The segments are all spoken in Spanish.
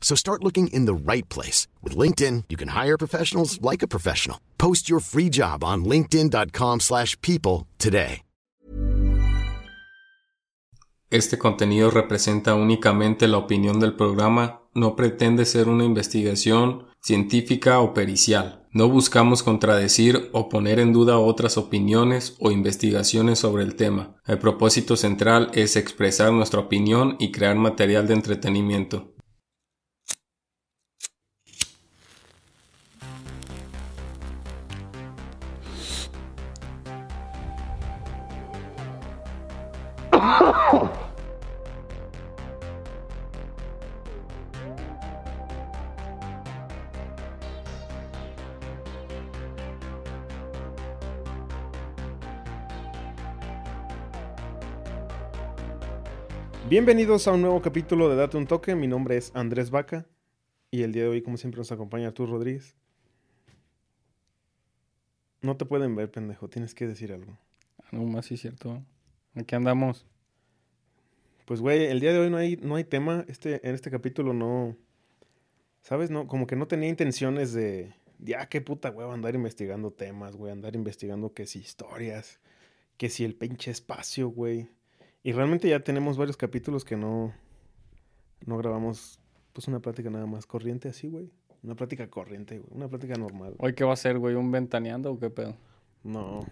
So start looking in the right place. With LinkedIn, you can hire professionals like a professional. Post your free job on linkedin.com/people today. Este contenido representa únicamente la opinión del programa, no pretende ser una investigación científica o pericial. No buscamos contradecir o poner en duda otras opiniones o investigaciones sobre el tema. El propósito central es expresar nuestra opinión y crear material de entretenimiento. Bienvenidos a un nuevo capítulo de Date un Toque. Mi nombre es Andrés Vaca y el día de hoy, como siempre, nos acompaña Artur Rodríguez. No te pueden ver, pendejo. Tienes que decir algo. No más sí, cierto. Aquí andamos. Pues, güey, el día de hoy no hay, no hay tema. Este, en este capítulo no. ¿Sabes? No, como que no tenía intenciones de. Ya, qué puta hueva andar investigando temas, güey. Andar investigando que si historias. Que si el pinche espacio, güey. Y realmente ya tenemos varios capítulos que no. No grabamos. Pues una plática nada más corriente así, güey. Una plática corriente, güey. Una plática normal. ¿Hoy qué va a ser, güey? ¿Un ventaneando o qué pedo? No.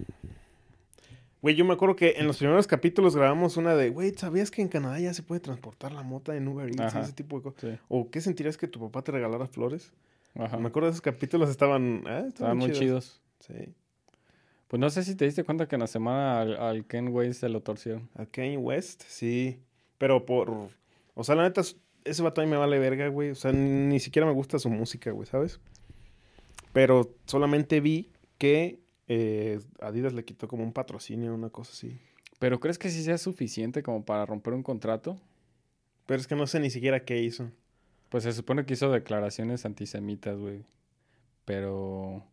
Güey, yo me acuerdo que en los primeros capítulos grabamos una de, güey, ¿sabías que en Canadá ya se puede transportar la mota en Uber Eats y Ajá. ese tipo de cosas? Sí. ¿O qué sentirías que tu papá te regalara flores? Ajá. Me acuerdo de esos capítulos, estaban, ah, estaban, Estaban muy chidos. Sí. Pues no sé si te diste cuenta que en la semana al, al Ken Way se lo torcieron. A Kanye West, sí. Pero por, o sea, la neta, ese vato a mí me vale verga, güey. O sea, ni siquiera me gusta su música, güey, ¿sabes? Pero solamente vi que eh, Adidas le quitó como un patrocinio, una cosa así. ¿Pero crees que sí sea suficiente como para romper un contrato? Pero es que no sé ni siquiera qué hizo. Pues se supone que hizo declaraciones antisemitas, güey. Pero...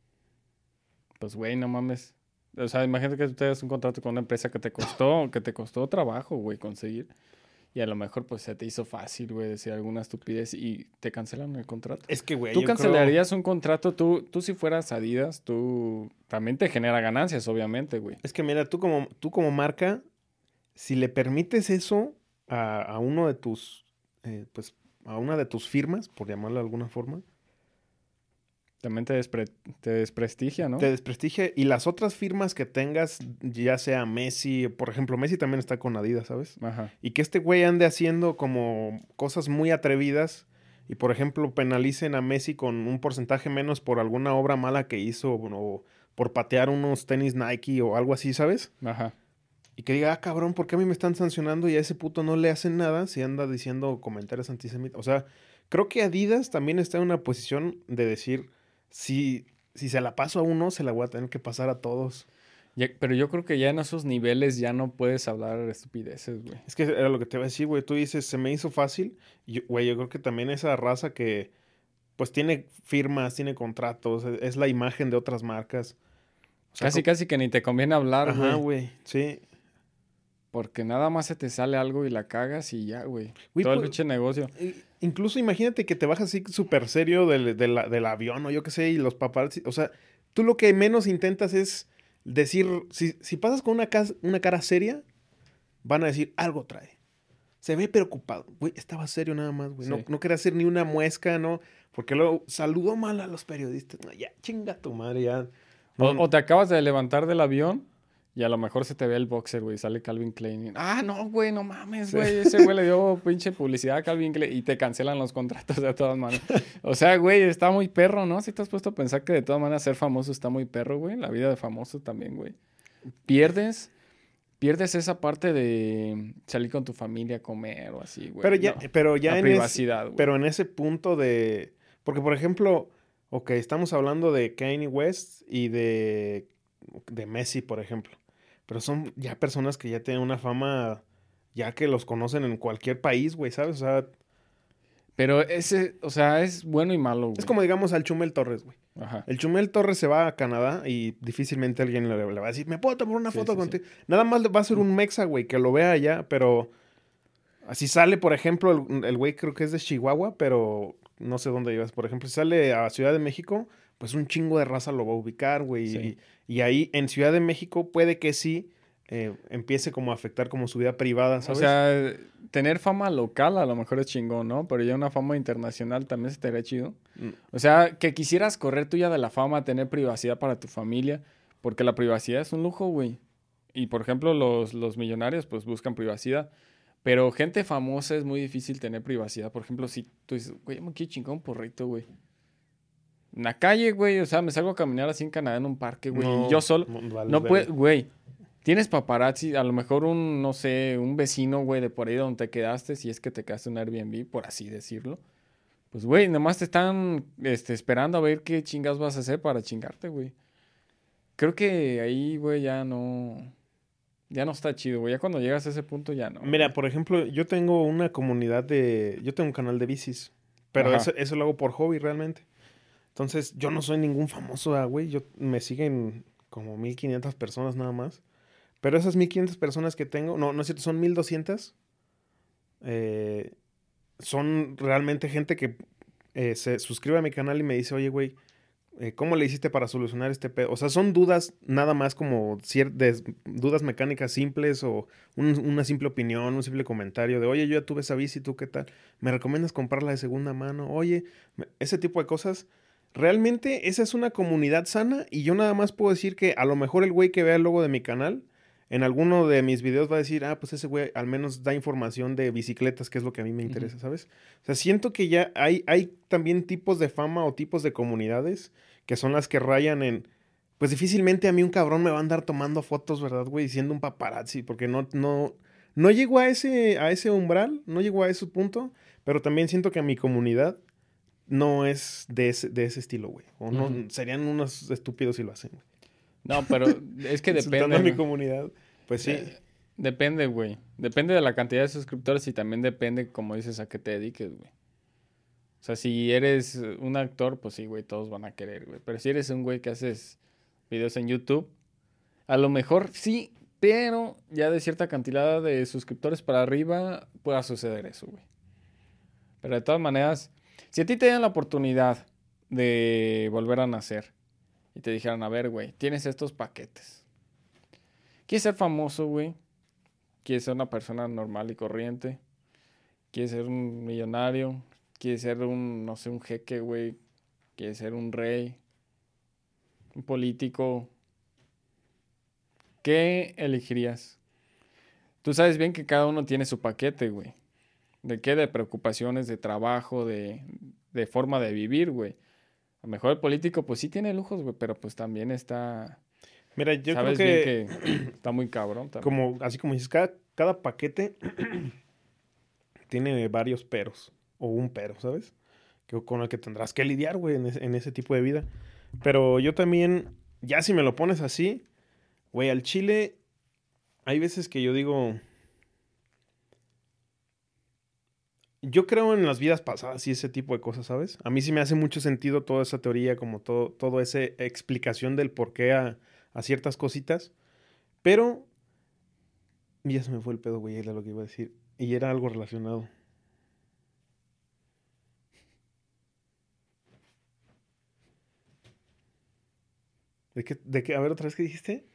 Pues, güey, no mames. O sea, imagínate que tú tengas un contrato con una empresa que te costó, que te costó trabajo, güey, conseguir. Y a lo mejor, pues, se te hizo fácil, güey, decir alguna estupidez y te cancelan el contrato. Es que, güey, ¿Tú yo creo- cancelarías un contrato? Tú, tú si fueras Adidas, tú también te genera ganancias, obviamente, güey. Es que mira, tú como, tú como marca, si le permites eso a, a uno de tus, eh, pues, a una de tus firmas, por llamarlo de alguna forma, También te, despre- te desprestigia, ¿no? te desprestigia. Y las otras firmas que tengas, ya sea Messi, por ejemplo, Messi también está con Adidas, ¿sabes? Ajá. Y que este güey ande haciendo como cosas muy atrevidas y, por ejemplo, penalicen a Messi con un porcentaje menos por alguna obra mala que hizo o por patear unos tenis Nike o algo así, ¿sabes? Ajá. Y que diga, ah, cabrón, ¿por qué a mí me están sancionando y a ese puto no le hacen nada si anda diciendo comentarios antisemitas? O sea, creo que Adidas también está en una posición de decir, si, si se la paso a uno, se la voy a tener que pasar a todos. Ya- pero yo creo que ya en esos niveles ya no puedes hablar estupideces, güey. Es que era lo que te iba a decir, güey. Tú dices, se me hizo fácil. Yo- güey, yo creo que también esa raza que, pues, tiene firmas, tiene contratos, es, es la imagen de otras marcas. O sea, Casi, como- casi que ni te conviene hablar, Ajá, güey. güey. Sí. Porque nada más se te sale algo y la cagas y ya, güey. Güey, Todo el pues- pinche negocio. Incluso imagínate que te bajas así súper serio del, del- del avión o yo qué sé, y los paparazzi. O sea, tú lo que menos intentas es decir, si, si pasas con una, una cara seria, van a decir, algo trae. Se ve preocupado. Güey, estaba serio nada más, güey. No, Sí. no quería hacer ni una muesca, ¿no? Porque luego saludó mal a los periodistas. No, ya, chinga tu madre, ya. O te acabas de levantar del avión Y a lo mejor se te ve el boxer, güey, sale Calvin Klein. y, ah, no, güey, no mames, güey. Ese güey le dio pinche publicidad a Calvin Klein y te cancelan los contratos de todas maneras. O sea, güey, está muy perro, ¿no? Si te has puesto a pensar que de todas maneras ser famoso está muy perro, güey. La vida de famoso también, güey. Pierdes, pierdes esa parte de salir con tu familia a comer o así, güey. Pero ya, no. pero ya La en privacidad, güey. pero en ese punto de. Porque, por ejemplo, ok, estamos hablando de Kanye West y de, de Messi, por ejemplo. Pero son ya personas que ya tienen una fama, ya que los conocen en cualquier país, güey, ¿sabes? O sea, Pero ese, o sea, es bueno y malo, güey. es como digamos al Chumel Torres, güey. Ajá. El Chumel Torres se va a Canadá y difícilmente alguien le, le va a decir, ¿me puedo tomar una Sí, foto sí, contigo? Nada más va a ser un mexa, güey, que lo vea allá, pero así sale, por ejemplo, el el güey creo que es de Chihuahua, pero no sé dónde ibas. Por ejemplo, si sale a Ciudad de México, pues un chingo de raza lo va a ubicar, güey. Sí. Y, y ahí en Ciudad de México puede que sí eh, empiece como a afectar como su vida privada, O ¿sabes? sea, tener fama local a lo mejor es chingón, ¿no? Pero ya una fama internacional también estaría chido. Mm. O sea, que quisieras correr tuya de la fama, tener privacidad para tu familia, porque la privacidad es un lujo, güey. Y por ejemplo, los, los millonarios pues buscan privacidad. Pero gente famosa es muy difícil tener privacidad. Por ejemplo, si tú dices, güey, me quiero chingar un porrito, güey. En la calle, güey, o sea, me salgo a caminar así en Canadá en un parque, güey. No, y yo solo. no puede, güey. Tienes paparazzi, a lo mejor un, no sé, un vecino, güey, de por ahí donde te quedaste, si es que te quedaste en un Airbnb, por así decirlo. Pues, güey, nomás te están este, esperando a ver qué chingas vas a hacer para chingarte, güey. Creo que ahí, güey, ya no. Ya no está chido, güey. Ya cuando llegas a ese punto ya no. Mira, por ejemplo, yo tengo una comunidad de... Yo tengo un canal de bicis, pero eso, eso lo hago por hobby realmente. Entonces, yo no soy ningún famoso, ah, güey. Yo me siguen como 1500 personas nada más. Pero esas 1500 personas que tengo, no, no es cierto, son 1200. Eh, son realmente gente que eh, se suscribe a mi canal y me dice, oye, güey, eh, ¿cómo le hiciste para solucionar este pedo? O sea, son dudas nada más como ciertas dudas mecánicas simples o un- una simple opinión, un simple comentario de, oye, yo ya tuve esa bici, ¿tú qué tal? ¿Me recomiendas comprarla de segunda mano? Oye, ese tipo de cosas. Realmente esa es una comunidad sana y yo nada más puedo decir que a lo mejor el güey que vea el logo de mi canal, en alguno de mis videos va a decir, ah, pues ese güey al menos da información de bicicletas, que es lo que a mí me interesa, ¿sabes? O sea, siento que ya hay, hay también tipos de fama o tipos de comunidades que son las que rayan en, pues difícilmente a mí un cabrón me va a andar tomando fotos, ¿verdad, güey? Siendo un paparazzi, porque no, no, no llego a ese, a ese umbral, no llego a ese punto, pero también siento que mi comunidad no es de ese, de ese estilo, güey. O no, serían unos estúpidos si lo hacen, güey. No, pero es que depende. mi comunidad. Pues sí. Eh, Depende, güey. Depende de la cantidad de suscriptores y también depende, como dices, a qué te dediques, güey. O sea, si eres un actor, pues sí, güey, todos van a querer, güey. Pero si eres un güey que haces videos en YouTube, a lo mejor sí, pero ya de cierta cantidad de suscriptores para arriba pueda suceder eso, güey. Pero de todas maneras, si a ti te dan la oportunidad de volver a nacer y te dijeran, a ver, güey, tienes estos paquetes. ¿Quieres ser famoso, güey? ¿Quieres ser una persona normal y corriente? ¿Quieres ser un millonario? ¿Quieres ser un, no sé, un jeque, güey? ¿Quieres ser un rey? ¿Un político? ¿Qué elegirías? Tú sabes bien que cada uno tiene su paquete, güey. ¿De qué? De preocupaciones, de trabajo, de, de forma de vivir, güey. A lo mejor el político, pues sí tiene lujos, güey, pero pues también está... Mira, yo creo sabes que, bien que está muy cabrón también. como, así como dices, cada, cada paquete tiene varios peros. O un pero, ¿sabes? Que, con el que tendrás que lidiar, güey, en, ese- en ese tipo de vida. Pero yo también, ya si me lo pones así, güey, al chile, hay veces que yo digo... Yo creo en las vidas pasadas y ese tipo de cosas, ¿sabes? A mí sí me hace mucho sentido toda esa teoría, como todo, todo esa explicación del por qué a, ciertas cositas. Pero ya se me fue el pedo, güey, era lo que iba a decir. Y era algo relacionado. ¿De qué, de qué? A ver, otra vez, ¿qué dijiste?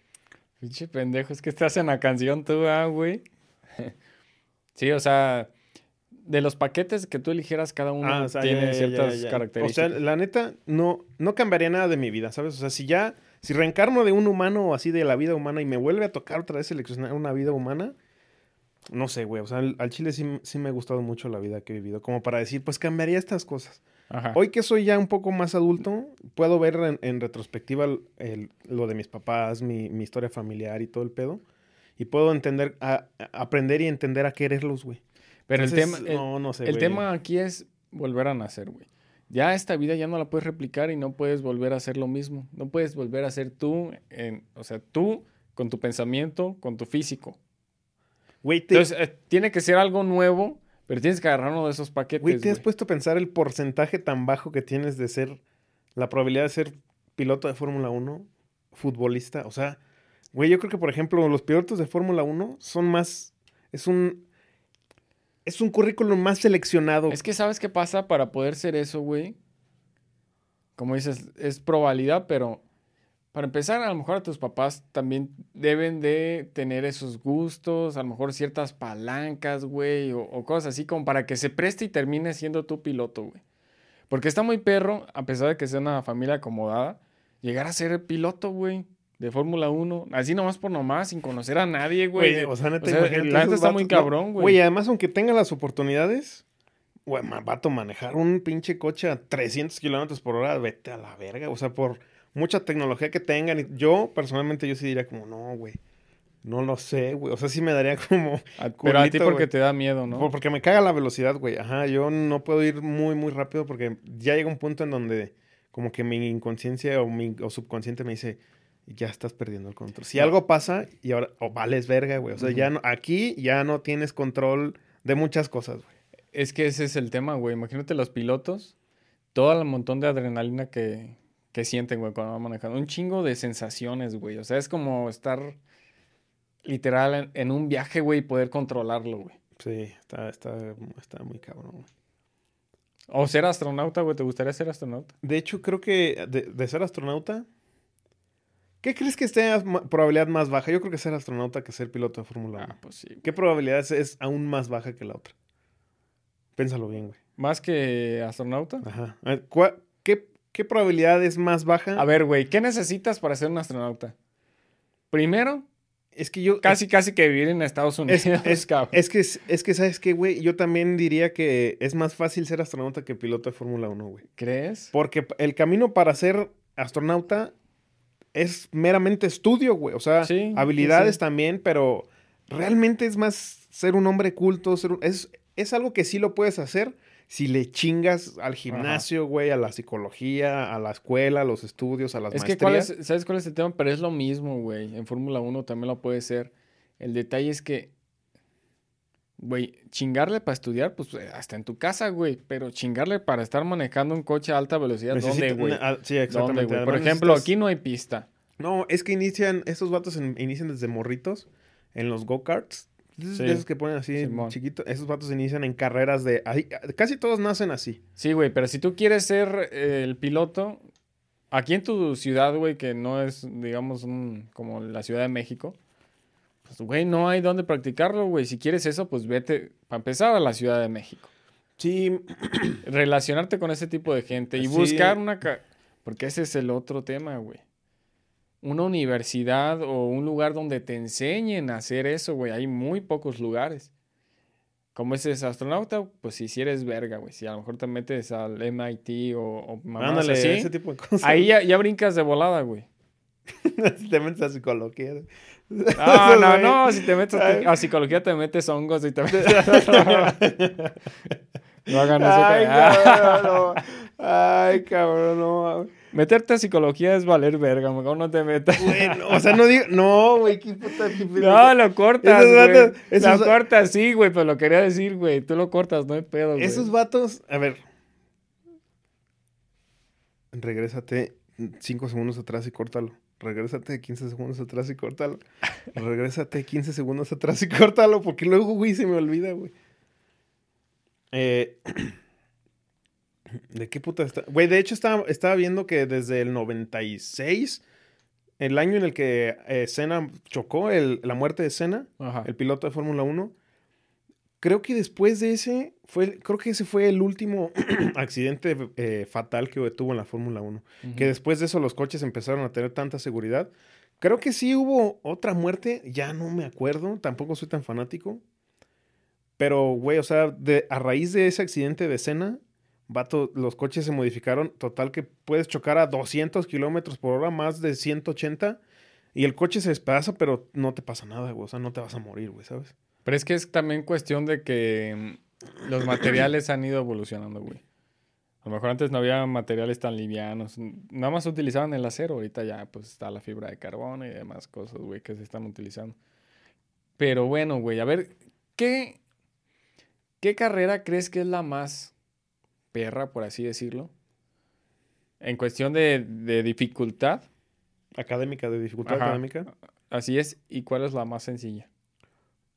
Pinche pendejo, es que estás en la canción tú, ah, güey. sí, o sea, de los paquetes que tú eligieras, cada uno Ah, o sea, tiene ya, ya, ya, ciertas ya. O características. sea, la neta, no, no cambiaría nada de mi vida, ¿sabes? O sea, si ya Si reencarno de un humano o así de la vida humana y me vuelve a tocar otra vez seleccionar una vida humana, no sé, güey. O sea, al, al chile sí, sí me ha gustado mucho la vida que he vivido. Como para decir, pues cambiaría estas cosas. Ajá. Hoy que soy ya un poco más adulto, puedo ver en, en retrospectiva el- el- lo de mis papás, mi, mi historia familiar y todo el pedo. Y puedo entender, a- a- aprender y entender a quererlos, güey. Pero el tema, el, no, no sé, el güey. tema aquí es volver a nacer, güey. Ya esta vida ya no la puedes replicar y no puedes volver a hacer lo mismo. No puedes volver a ser tú, en, o sea, tú con tu pensamiento, con tu físico. Güey, te, Entonces, eh, tiene que ser algo nuevo, pero tienes que agarrar uno de esos paquetes, güey, ¿te has güey. puesto a pensar el porcentaje tan bajo que tienes de ser, la probabilidad de ser piloto de Fórmula 1, futbolista? O sea, güey, yo creo que, por ejemplo, los pilotos de Fórmula 1 son más, es un, es un currículum más seleccionado. Es que, ¿sabes qué pasa para poder ser eso, güey? Como dices, es probabilidad, pero para empezar, a lo mejor a tus papás también deben de tener esos gustos, a lo mejor ciertas palancas, güey, o, o cosas así como para que se preste y termine siendo tu piloto, güey. Porque está muy perro, a pesar de que sea una familia acomodada, llegar a ser piloto, güey, de Fórmula 1, así nomás por nomás, sin conocer a nadie, güey. O sea, neta, O sea, neta esos está muy vatos, cabrón, güey. Güey, además, aunque tenga las oportunidades, güey, vato, manejar un pinche coche a 300 kilómetros por hora, vete a la verga. O sea, por mucha tecnología que tengan. Yo, personalmente, yo sí diría como, no, güey. No lo sé, güey. O sea, sí me daría como. A- pero a ti porque te da miedo, ¿no? Por- Porque me caga la velocidad, güey. Ajá, yo no puedo ir muy, muy rápido porque ya llega un punto en donde como que mi inconsciencia o mi o subconsciente me dice, ya estás perdiendo el control. Si algo pasa y ahora, o vales verga, güey. O sea, ya no, aquí ya no tienes control de muchas cosas, güey. Es que ese es el tema, güey. Imagínate los pilotos, todo el montón de adrenalina que, que sienten, güey, cuando van manejando. Un chingo de sensaciones, güey. O sea, es como estar literal en, en un viaje, güey, y poder controlarlo, güey. Sí, está, está, está muy cabrón, güey. O ser astronauta, güey. ¿Te gustaría ser astronauta? De hecho, creo que de, de ser astronauta, ¿qué crees que esté probabilidad más baja? Yo creo que ser astronauta que ser piloto de Fórmula 1. Ah, pues sí. güey. ¿Qué probabilidad es, es aún más baja que la otra? Pénsalo bien, güey. ¿Más que astronauta? Ajá. A ver, ¿cuá- ¿Qué, qué probabilidad es más baja? A ver, güey, ¿qué necesitas para ser un astronauta? Primero, es que yo... casi, casi que vivir en Estados Unidos, es, es que, es que, ¿sabes qué, güey? Yo también diría que es más fácil ser astronauta que piloto de Fórmula 1, güey. ¿Crees? Porque el camino para ser astronauta es meramente estudio, güey. O sea, Sí, habilidades sí. también, pero realmente es más ser un hombre culto. Ser un- es, es algo que sí lo puedes hacer si le chingas al gimnasio, güey, a la psicología, a la escuela, a los estudios, a las Es que, ¿cuál maestrías. es, ¿sabes cuál es el tema? Pero es lo mismo, güey. En Fórmula 1 también lo puede ser. El detalle es que, güey, chingarle para estudiar, pues eh, hasta en tu casa, güey. Pero chingarle para estar manejando un coche a alta velocidad, ¿dónde, Necesita- güey? sí, ¿Dónde, exactamente. güey? Por ejemplo, aquí no hay pista. No, es que inician, estos vatos en- inician desde morritos en los go-karts. Sí. Esos que ponen así chiquitos. Esos vatos inician en carreras de... ahí- casi todos nacen así. Sí, güey, pero si tú quieres ser eh, el piloto, aquí en tu ciudad, güey, que no es, digamos, un- como la Ciudad de México, pues, güey, no hay dónde practicarlo, güey. Si quieres eso, pues vete, para empezar, a la Ciudad de México. Sí, relacionarte con ese tipo de gente y Sí. buscar una... Porque ese es el otro tema, güey. Una universidad o un lugar donde te enseñen a hacer eso, güey. Hay muy pocos lugares. Como ese es astronauta, pues si si eres verga, güey. Si a lo mejor te metes al MIT o, o ándale, así, ese tipo de cosas. ahí ya, ya brincas de volada, güey. te metes a psicología. No, no, güey. no. Si te metes a, a psicología, te metes hongos y te metes... no hagan eso. Ay, cabrón, no. Ay, cabrón, no. Meterte a psicología es valer verga, mejor no te metas. Bueno, o sea, no digo... No, güey, qué puta... qué. No, lo cortas, Esos güey. vatos- esos- Lo cortas, sí, güey, pero lo quería decir, güey. Tú lo cortas, no hay pedo, güey. Esos vatos... A ver. Regrésate cinco segundos atrás y córtalo. Regrésate 15 segundos atrás y córtalo. Regrésate 15 segundos atrás y córtalo, porque luego, güey, se me olvida, güey. Eh, ¿De qué puta está? Güey, de hecho estaba, estaba viendo que desde el 96, el año en el que eh, Senna chocó, el- la muerte de Senna, Ajá. el piloto de Fórmula 1, creo que después de ese, fue, creo que ese fue el último accidente eh, fatal que tuvo en la Fórmula 1. Que después de eso los coches empezaron a tener tanta seguridad. Creo que sí hubo otra muerte, ya no me acuerdo, tampoco soy tan fanático. Pero, güey, o sea, de, a raíz de ese accidente de escena, vato, los coches se modificaron. Total que puedes chocar a 200 kilómetros por hora, más de 180. Y el coche se despedaza, pero no te pasa nada, güey. O sea, no te vas a morir, güey, ¿sabes? Pero es que es también cuestión de que mm, los materiales han ido evolucionando, güey. A lo mejor antes no había materiales tan livianos. Nada más utilizaban el acero. Ahorita ya pues está la fibra de carbono y demás cosas, güey, que se están utilizando. Pero bueno, güey, a ver, ¿qué, ¿qué carrera crees que es la más perra, por así decirlo? En cuestión de, de dificultad. Académica, de dificultad académica. Así es. ¿Y cuál es la más sencilla?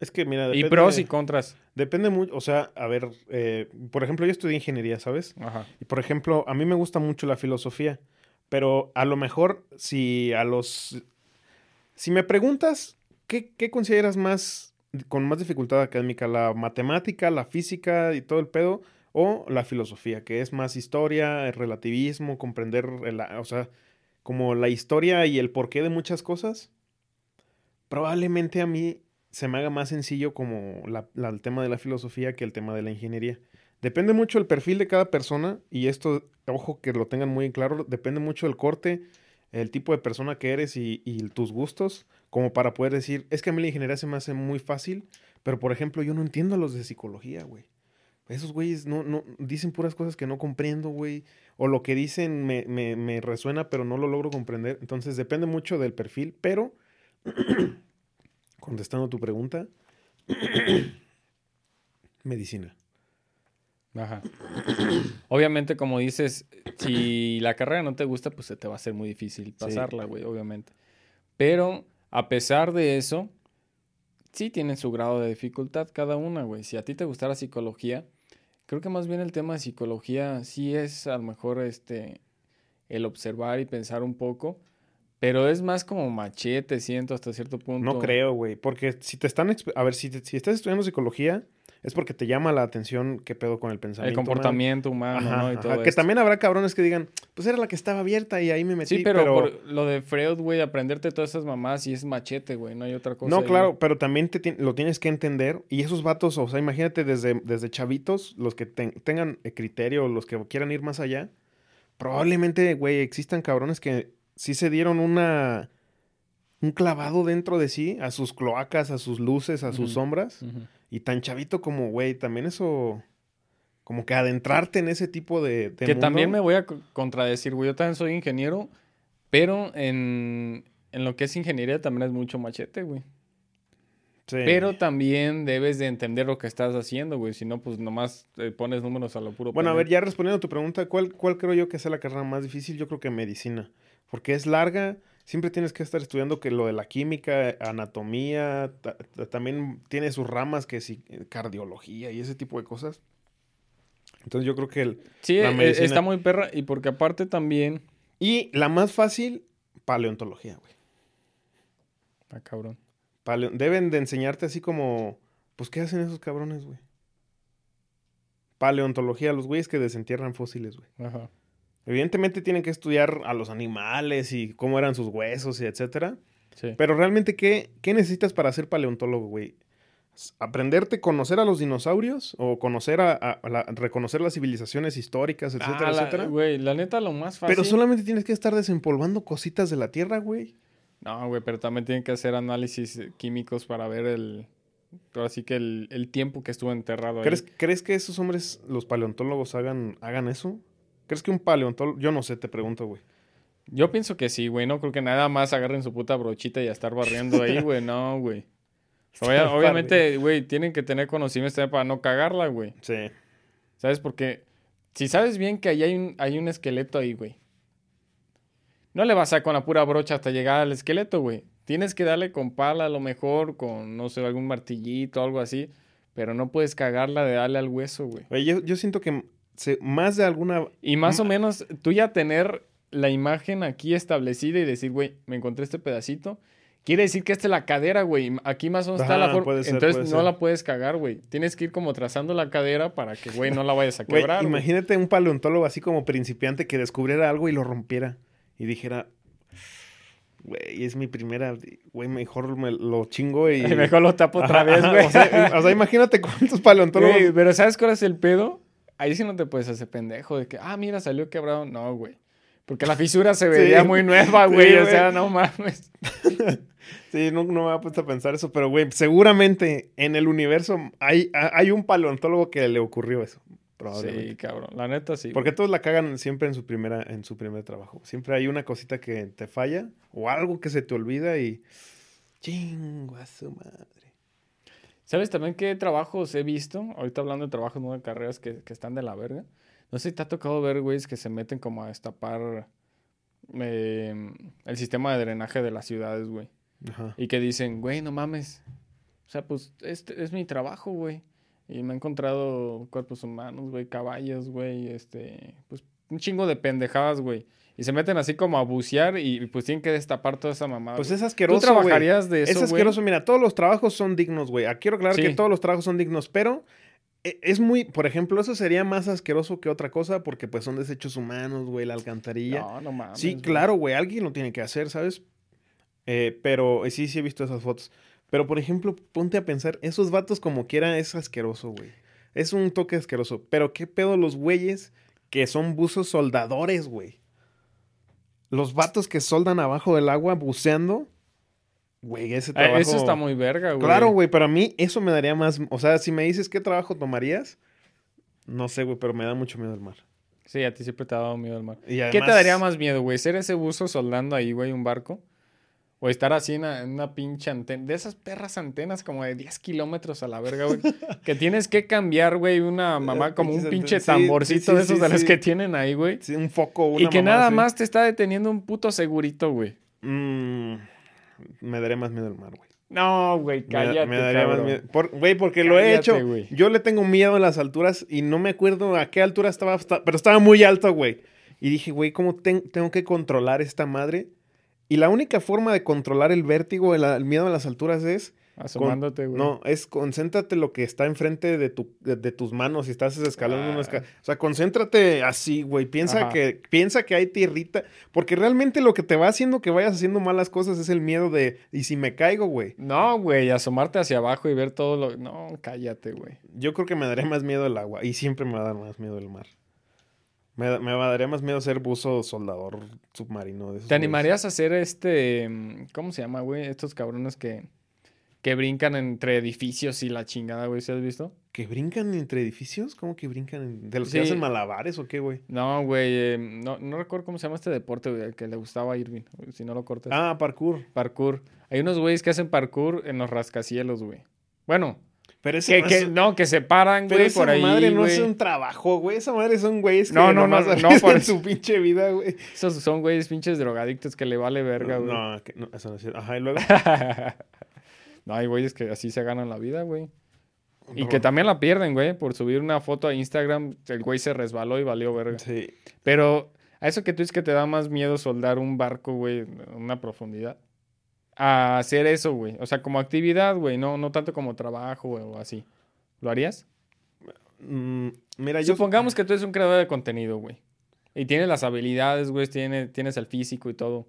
Es que, mira, depende, Y pros y contras. Depende mucho, o sea, a ver, eh, por ejemplo, yo estudié ingeniería, ¿sabes? Ajá. Y, por ejemplo, a mí me gusta mucho la filosofía, pero a lo mejor si a los... Si me preguntas, ¿qué, qué consideras más, con más dificultad académica? ¿La matemática, la física y todo el pedo? ¿O la filosofía, que es más historia, el relativismo, comprender, o sea, como la historia y el porqué de muchas cosas? Probablemente a mí se me haga más sencillo como el tema de la filosofía que el tema de la ingeniería. Depende mucho del perfil de cada persona y esto, ojo que lo tengan muy claro, depende mucho del corte, el tipo de persona que eres y, tus gustos, como para poder decir, es que a mí la ingeniería se me hace muy fácil, pero por ejemplo yo no entiendo a los de psicología, güey. Esos güeyes no, no, dicen puras cosas que no comprendo, güey. O lo que dicen me, me resuena, pero no lo logro comprender. Entonces depende mucho del perfil, pero contestando tu pregunta, medicina. Ajá. obviamente, como dices, si la carrera no te gusta, pues se te va a hacer muy difícil pasarla, güey, obviamente. Pero, a pesar de eso, sí tienen su grado de dificultad cada una, güey. Si a ti te gustara psicología, creo que más bien el tema de psicología sí es a lo mejor este el observar y pensar un poco pero es más como machete, siento, hasta cierto punto. No creo, güey. Porque si te están... A ver, si, si estás estudiando psicología, es porque te llama la atención qué pedo con el pensamiento. El comportamiento humano, ¿no? Y todo Que también habrá cabrones que digan, pues era la que estaba abierta y ahí me metí. Sí, pero, Por lo de Freud, güey, aprenderte todas esas mamás y es machete, güey, no hay otra cosa. No, claro, pero también te, lo tienes que entender. Y esos vatos, o sea, imagínate desde, desde chavitos, los que tengan criterio, los que quieran ir más allá, probablemente, güey, existan cabrones que sí se dieron una un clavado dentro de sí, a sus cloacas, a sus luces, a sus sombras. Y tan chavito como, güey, también eso, como que adentrarte en ese tipo de... que también me voy a contradecir, güey, yo también soy ingeniero, pero en, en lo que es ingeniería también es mucho machete, güey. Pero también debes de entender lo que estás haciendo, güey. Si no, pues nomás pones números a lo puro. Bueno, a ver, ya respondiendo a tu pregunta, ¿cuál, ¿cuál creo yo que sea la carrera más difícil? Yo creo que medicina. Porque es larga, siempre tienes que estar estudiando que lo de la química, anatomía, también tiene sus ramas que sí, cardiología y ese tipo de cosas. Entonces yo creo que el, sí, la e, medicina... está muy perra y porque aparte también... Y la más fácil, paleontología, güey. Ah, cabrón. Deben de enseñarte así como, pues, ¿qué hacen esos cabrones, güey? Paleontología, los güeyes que desentierran fósiles, güey. Ajá. Evidentemente tienen que estudiar a los animales y cómo eran sus huesos y etcétera. Sí. Pero realmente, ¿qué, ¿qué necesitas para ser paleontólogo, güey? aprenderte conocer a los dinosaurios o conocer a, reconocer las civilizaciones históricas, etcétera, ah, etcétera. Güey, la neta lo más fácil. Pero solamente tienes que estar desempolvando cositas de la Tierra, güey. No, güey, pero también tienen que hacer análisis químicos para ver el. Así que el, tiempo que estuvo enterrado ¿Crees, ¿Crees que esos hombres, los paleontólogos, hagan, hagan eso? ¿Crees que un paleontólogo.? Yo no sé, te pregunto, güey. Yo pienso que sí, güey. No creo que nada más agarren su puta brochita y a estar barriendo ahí, güey. No, güey. obviamente, güey, tienen que tener conocimiento para no cagarla, güey. Sí. ¿Sabes? Porque si sabes bien que ahí hay un, hay un esqueleto ahí, güey. No le vas a con la pura brocha hasta llegar al esqueleto, güey. Tienes que darle con pala a lo mejor, con, no sé, algún martillito o algo así. Pero no puedes cagarla de darle al hueso, güey. yo, yo siento que más de alguna... Y más o menos, tú ya tener la imagen aquí establecida y decir, güey, me encontré este pedacito. Quiere decir que esta es la cadera, güey. Aquí más o menos está la forma. Entonces no ser. la puedes cagar, güey. Tienes que ir como trazando la cadera para que, güey, no la vayas a quebrar. güey. imagínate un paleontólogo así como principiante que descubriera algo y lo rompiera. Y dijera, güey, es mi primera, güey, mejor me lo chingo y... Mejor lo tapo otra Ajá, vez, güey. O sea, o sea, imagínate cuántos paleontólogos... Güey, pero ¿sabes cuál es el pedo? Ahí sí no te puedes hacer pendejo de que, ah, mira, salió quebrado. No, güey. Porque la fisura se vería Sí. muy nueva, Sí, güey. o sea, no mames. Sí, no, no me había puesto a pensar eso, pero güey, seguramente en el universo hay, hay un paleontólogo que le ocurrió eso. Probablemente. Sí, cabrón. La neta sí. Porque güey. todos la cagan siempre en su primera, en su primer trabajo. Siempre hay una cosita que te falla o algo que se te olvida y chingo a su madre. ¿Sabes también qué trabajos he visto? Ahorita hablando de trabajos, no de carreras que, que están de la verga. No sé si te ha tocado ver, güeyes, que se meten como a destapar eh, el sistema de drenaje de las ciudades, güey. Ajá. Y que dicen, güey, no mames. O sea, pues este es mi trabajo, güey. Y me he encontrado cuerpos humanos, güey, caballos, güey, este, pues un chingo de pendejadas, güey. Y se meten así como a bucear y, pues tienen que destapar toda esa mamada. Pues es asqueroso. ¿Tú trabajarías de eso, Es asqueroso. Mira, todos los trabajos son dignos, güey. Ah, Quiero aclarar que todos los trabajos son dignos, pero e- es muy, por ejemplo, eso sería más asqueroso que otra cosa porque pues son desechos humanos, güey, la alcantarilla. No, no mames. Sí, claro, güey, alguien lo tiene que hacer, ¿sabes? Eh, pero eh, sí, sí he visto esas fotos. Pero, por ejemplo, ponte a pensar, esos vatos como quiera es asqueroso, güey. Es un toque asqueroso. Pero qué pedo los güeyes que son buzos soldadores, güey. Los vatos que soldan abajo del agua buceando. Güey, ese Eh, trabajo... Eso está muy verga, güey. Claro, güey, pero a mí eso me daría más... O sea, si me dices qué trabajo tomarías, no sé, güey, pero me da mucho miedo el mar. Sí, a ti siempre te ha dado miedo el mar. Y ¿Qué te daría más miedo, güey? ¿Ser ese buzo soldando ahí, güey, un barco? O estar así en una, en una pinche antena. De esas perras antenas como de 10 kilómetros a la verga, güey. que tienes que cambiar, güey, una mamá como un pinche tamborcito sí, sí, de esos sí, de los que tienen ahí, güey. Sí, un foco, una Y que nada más te está deteniendo un puto segurito, güey. Mm, me daría más miedo el mar, güey. No, güey, Me- cállate, me daría cabrón. más miedo. Por- Güey, porque lo he hecho. güey. Yo le tengo miedo a las alturas y no me acuerdo a qué altura estaba, pero estaba muy alto, güey. Y dije, güey, ¿cómo ten- tengo que controlar esta madre? Y la única forma de controlar el vértigo, el, el miedo a las alturas es... Asomándote, güey. No, es concéntrate lo que está enfrente de, tu, de, de tus manos si estás escalando una Ah. escalera. O sea, concéntrate así, güey. Piensa Ajá. que, piensa que hay tierrita. Porque realmente lo que te va haciendo que vayas haciendo malas cosas es el miedo de... ¿Y si me caigo, güey? No, güey, asomarte hacia abajo y ver todo lo... No, cállate, güey. Yo creo que me daría más miedo el agua. Y siempre me va a dar más miedo el mar. Me, me daría más miedo ser buzo soldador submarino. de ¿Te güeyes. animarías a hacer este... mm, ¿Cómo se llama, güey? Estos cabrones que... Que brincan entre edificios y la chingada, güey. ¿Sí has visto? ¿Que brincan entre edificios? ¿Cómo que brincan? en- ¿De los Sí. que hacen malabares o qué, güey? No, güey. eh, no, no recuerdo cómo se llama este deporte, güey. El que le gustaba a Irving. Si no lo cortas. Ah, parkour. Parkour. Hay unos güeyes que hacen parkour en los rascacielos, güey. Bueno, Pero ese que, no que- es- no, que se paran, güey, esa por ahí, madre no güey. es un trabajo, güey. Esa madre son güeyes que No, no, no, no, por- su pinche vida, güey. Esos son güeyes pinches drogadictos que le vale verga, güey. No, que- no, eso no es cierto. Ajá, y luego. no, hay güeyes que así se ganan la vida, güey. Y que también la pierden, güey. Por subir una foto a Instagram, el güey se resbaló y valió verga. Sí. Pero a eso que tú dices que te da más miedo soldar un barco, güey, en una profundidad. A hacer eso, güey. O sea, como actividad, güey. No, no tanto como trabajo güey, o así. ¿Lo harías? Mm, mira, yo. Supongamos que tú eres un creador de contenido, güey. Y tienes las habilidades, güey. Tienes, tienes el físico y todo.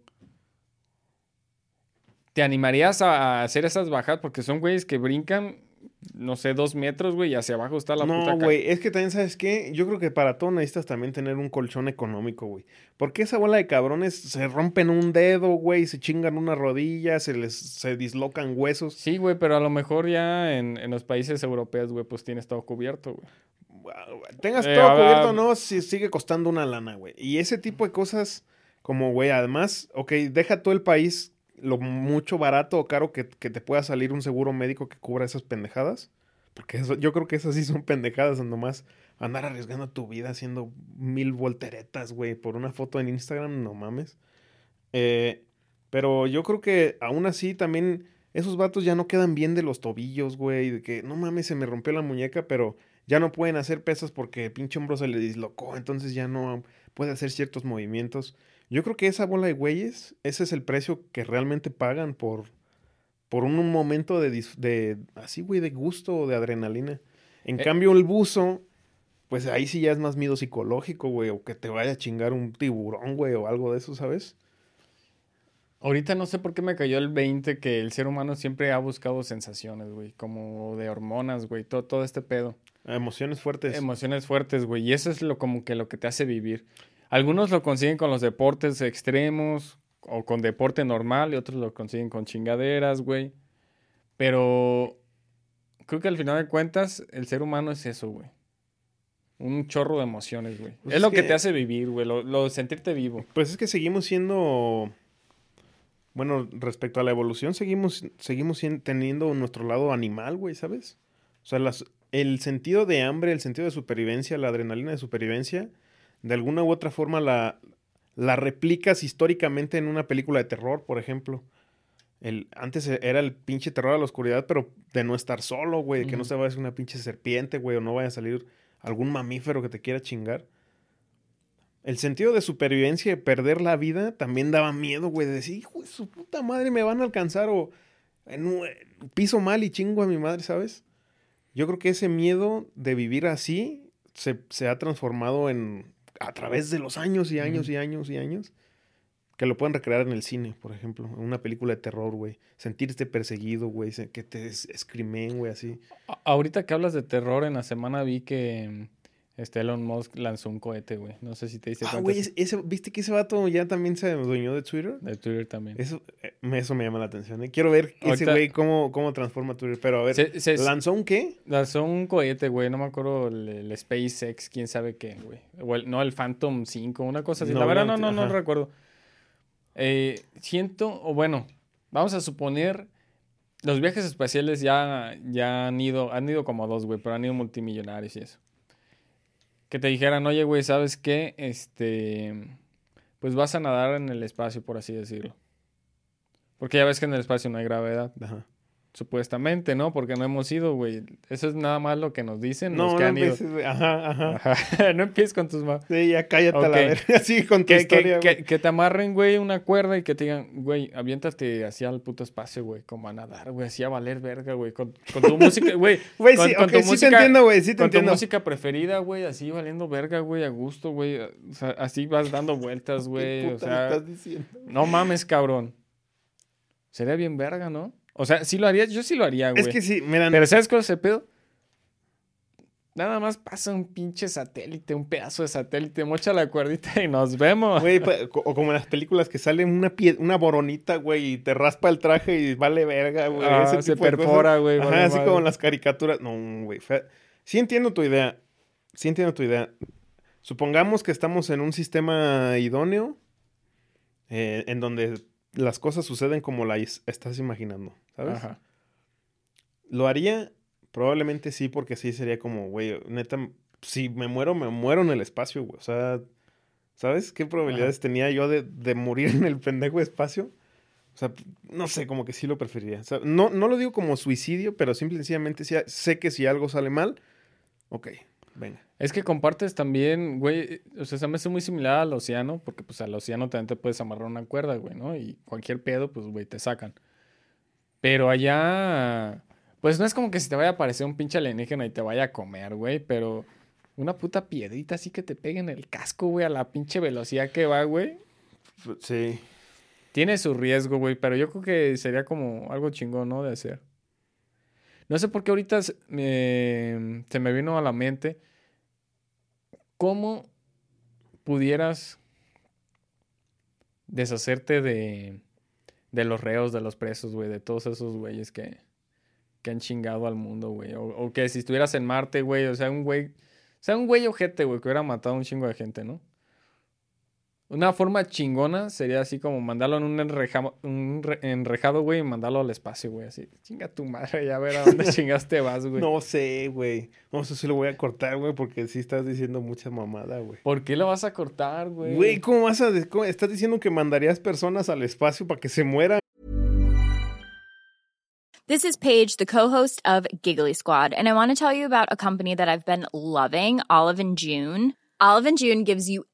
¿Te animarías a a hacer esas bajadas? Porque son güeyes que brincan, no sé, dos metros, güey, y hacia abajo está la puta No, güey, es que también, ¿sabes qué? Yo creo que para todo necesitas también tener un colchón económico, güey. Porque esa bola de cabrones se rompen un dedo, güey, se chingan una rodilla, se les se dislocan huesos. Sí, güey, pero a lo mejor ya en, en los países europeos, güey, pues tienes todo cubierto, güey. Tengas Eh, todo cubierto no, si sigue costando una lana, güey. Y ese tipo de cosas, como, güey, además, ok, deja todo el país lo mucho barato o caro que, que te pueda salir un seguro médico que cubra esas pendejadas. Porque eso, yo creo que esas sí son pendejadas, nomás andar arriesgando tu vida haciendo mil volteretas, güey, por una foto en Instagram, no mames. Eh, pero yo creo que aún así también esos vatos ya no quedan bien de los tobillos, güey, de que no mames, se me rompió la muñeca, pero ya no pueden hacer pesas porque el pinche hombro se le dislocó, entonces ya no puede hacer ciertos movimientos. Yo creo que esa bola de güeyes, ese es el precio que realmente pagan por, por un, un momento de, así, güey, de gusto o de adrenalina. En cambio, el buzo, pues ahí sí ya es más miedo psicológico, güey, o que te vaya a chingar un tiburón, güey, o algo de eso, ¿sabes? Ahorita no sé por qué me cayó el 20 que el ser humano siempre ha buscado sensaciones, güey, como de hormonas, güey, todo, todo este pedo. Emociones fuertes. Emociones fuertes, güey, y eso es lo como que lo que te hace vivir. Algunos lo consiguen con los deportes extremos o con deporte normal y otros lo consiguen con chingaderas, güey. Pero creo que al final de cuentas el ser humano es eso, güey. Un chorro de emociones, güey. Pues es es lo que... que- te hace vivir, güey, lo, lo de sentirte vivo. Pues es que seguimos siendo. Bueno, respecto a la evolución, seguimos, seguimos teniendo nuestro lado animal, güey, ¿sabes? O sea, las, el sentido de hambre, el sentido de supervivencia, la adrenalina de supervivencia, de alguna u otra forma la, la replicas históricamente en una película de terror, por ejemplo. El, antes era el pinche terror a la oscuridad, pero de no estar solo, güey, de que no se vaya a hacer una pinche serpiente, güey, o no vaya a salir algún mamífero que te quiera chingar. El sentido de supervivencia y perder la vida también daba miedo, güey, de decir, hijo de su puta madre, me van a alcanzar o en un piso mal y chingo a mi madre, ¿sabes? Yo creo que ese miedo de vivir así se, se ha transformado en, a través de los años y años y años y años, que lo pueden recrear en el cine, por ejemplo, en una película de terror, güey. Sentirte perseguido, güey, que te es- escrimen, güey, así. A- ahorita que hablas de terror, en la semana vi que este Elon Musk lanzó un cohete, güey. No sé si te diste Ah, güey, ese- ese- ¿viste que ese vato ya también se adueñó de Twitter? De Twitter también. Eso, eh, me- eso me llama la atención. eh. Quiero ver ese güey cómo, cómo transforma Twitter. Pero a ver, Se- se- ¿lanzó un qué? Lanzó un cohete, güey. No me acuerdo el, el SpaceX, quién sabe qué, güey. O el- no, el Phantom 5, una cosa así. No, la verdad, no, no, no, recuerdo. Eh, siento, o bueno, vamos a suponer. Los viajes espaciales ya, ya han ido, han ido como dos, güey, pero han ido multimillonarios y eso. Que te dijeran, oye, güey, ¿sabes qué? Este, pues vas a nadar en el espacio, por así decirlo. Porque ya ves que en el espacio no hay gravedad. Ajá. Supuestamente, ¿no? Porque no hemos ido, güey. Eso es nada más lo que nos dicen los No, que no han ido. empieces. Ajá, ajá. Ajá. no empieces con tus manos. Sí, ya cállate a la verga. Así con tu Que, historia, que- te amarren, güey, una cuerda y que te digan, güey, aviéntate hacia el puto espacio, güey, como a nadar, güey, así a valer verga, güey, con, con tu música, güey. Güey, sí, con tu sí te música- entiendo, güey, sí te con entiendo. tu música preferida, güey, así valiendo verga, güey, a gusto, güey. O sea, así vas dando vueltas, ¿Qué güey. O sea, estás diciendo? no mames, cabrón. Sería bien verga, ¿no? O sea, sí lo harías, yo sí lo haría, güey. Es que sí, mira, Pero ¿sabes cuál es el pedo? Nada más pasa un pinche satélite, un pedazo de satélite, mocha la cuerdita y nos vemos. güey, o como en las películas que sale una, pie- una boronita, güey, y te raspa el traje y vale verga, güey. Ah, ese se tipo perfora, güey, Ajá, vale así como en las caricaturas. No, güey. Sí entiendo tu idea. Sí entiendo tu idea. Supongamos que estamos en un sistema idóneo eh, en donde las cosas suceden como las estás imaginando, ¿sabes? Ajá. ¿Lo haría? Probablemente sí, porque sí sería como, güey, neta, si me muero, me muero en el espacio, güey. O sea, ¿sabes qué probabilidades tenía yo de, de morir en el pendejo espacio? O sea, no sé, como que sí lo preferiría. O sea, no, no lo digo como suicidio, pero simple y sencillamente sí- sé que si algo sale mal, ok, venga. Es que compartes también, güey, o sea, se me hace muy similar al océano, porque pues al océano también te puedes amarrar una cuerda, güey, ¿no? Y cualquier pedo, pues, güey, te sacan. Pero allá, pues no es como que se te vaya a aparecer un pinche alienígena y te vaya a comer, güey, pero una puta piedrita así que te pegue en el casco, güey, a la pinche velocidad que va, güey. Sí. Tiene su riesgo, güey, pero yo creo que sería como algo chingón, ¿no? De hacer. No sé por qué ahorita se me, se me vino a la mente cómo pudieras deshacerte de, de los reos, de los presos, güey, de todos esos güeyes que, que han chingado al mundo, güey. O, o que si estuvieras en Marte, güey, o sea, un güey, o sea, un güey ojete, güey, que hubiera matado a un chingo de gente, ¿no? Una forma chingona sería así como mandarlo en un, enreja- un re- enrejado, güey, y mandarlo al espacio, güey. Así, chinga tu madre, ya ver a dónde chingaste vas, güey. No sé, güey. No sé si lo voy a cortar, güey, porque sí estás diciendo mucha mamada, güey. ¿Por qué lo vas a cortar, güey? Güey, ¿cómo vas a...? cómo- estás diciendo que mandarías personas al espacio para que se mueran? This is Paige, the co-host of Giggly Squad, and I want to tell you about a company that I've been loving, Olive and June. Olive and June gives you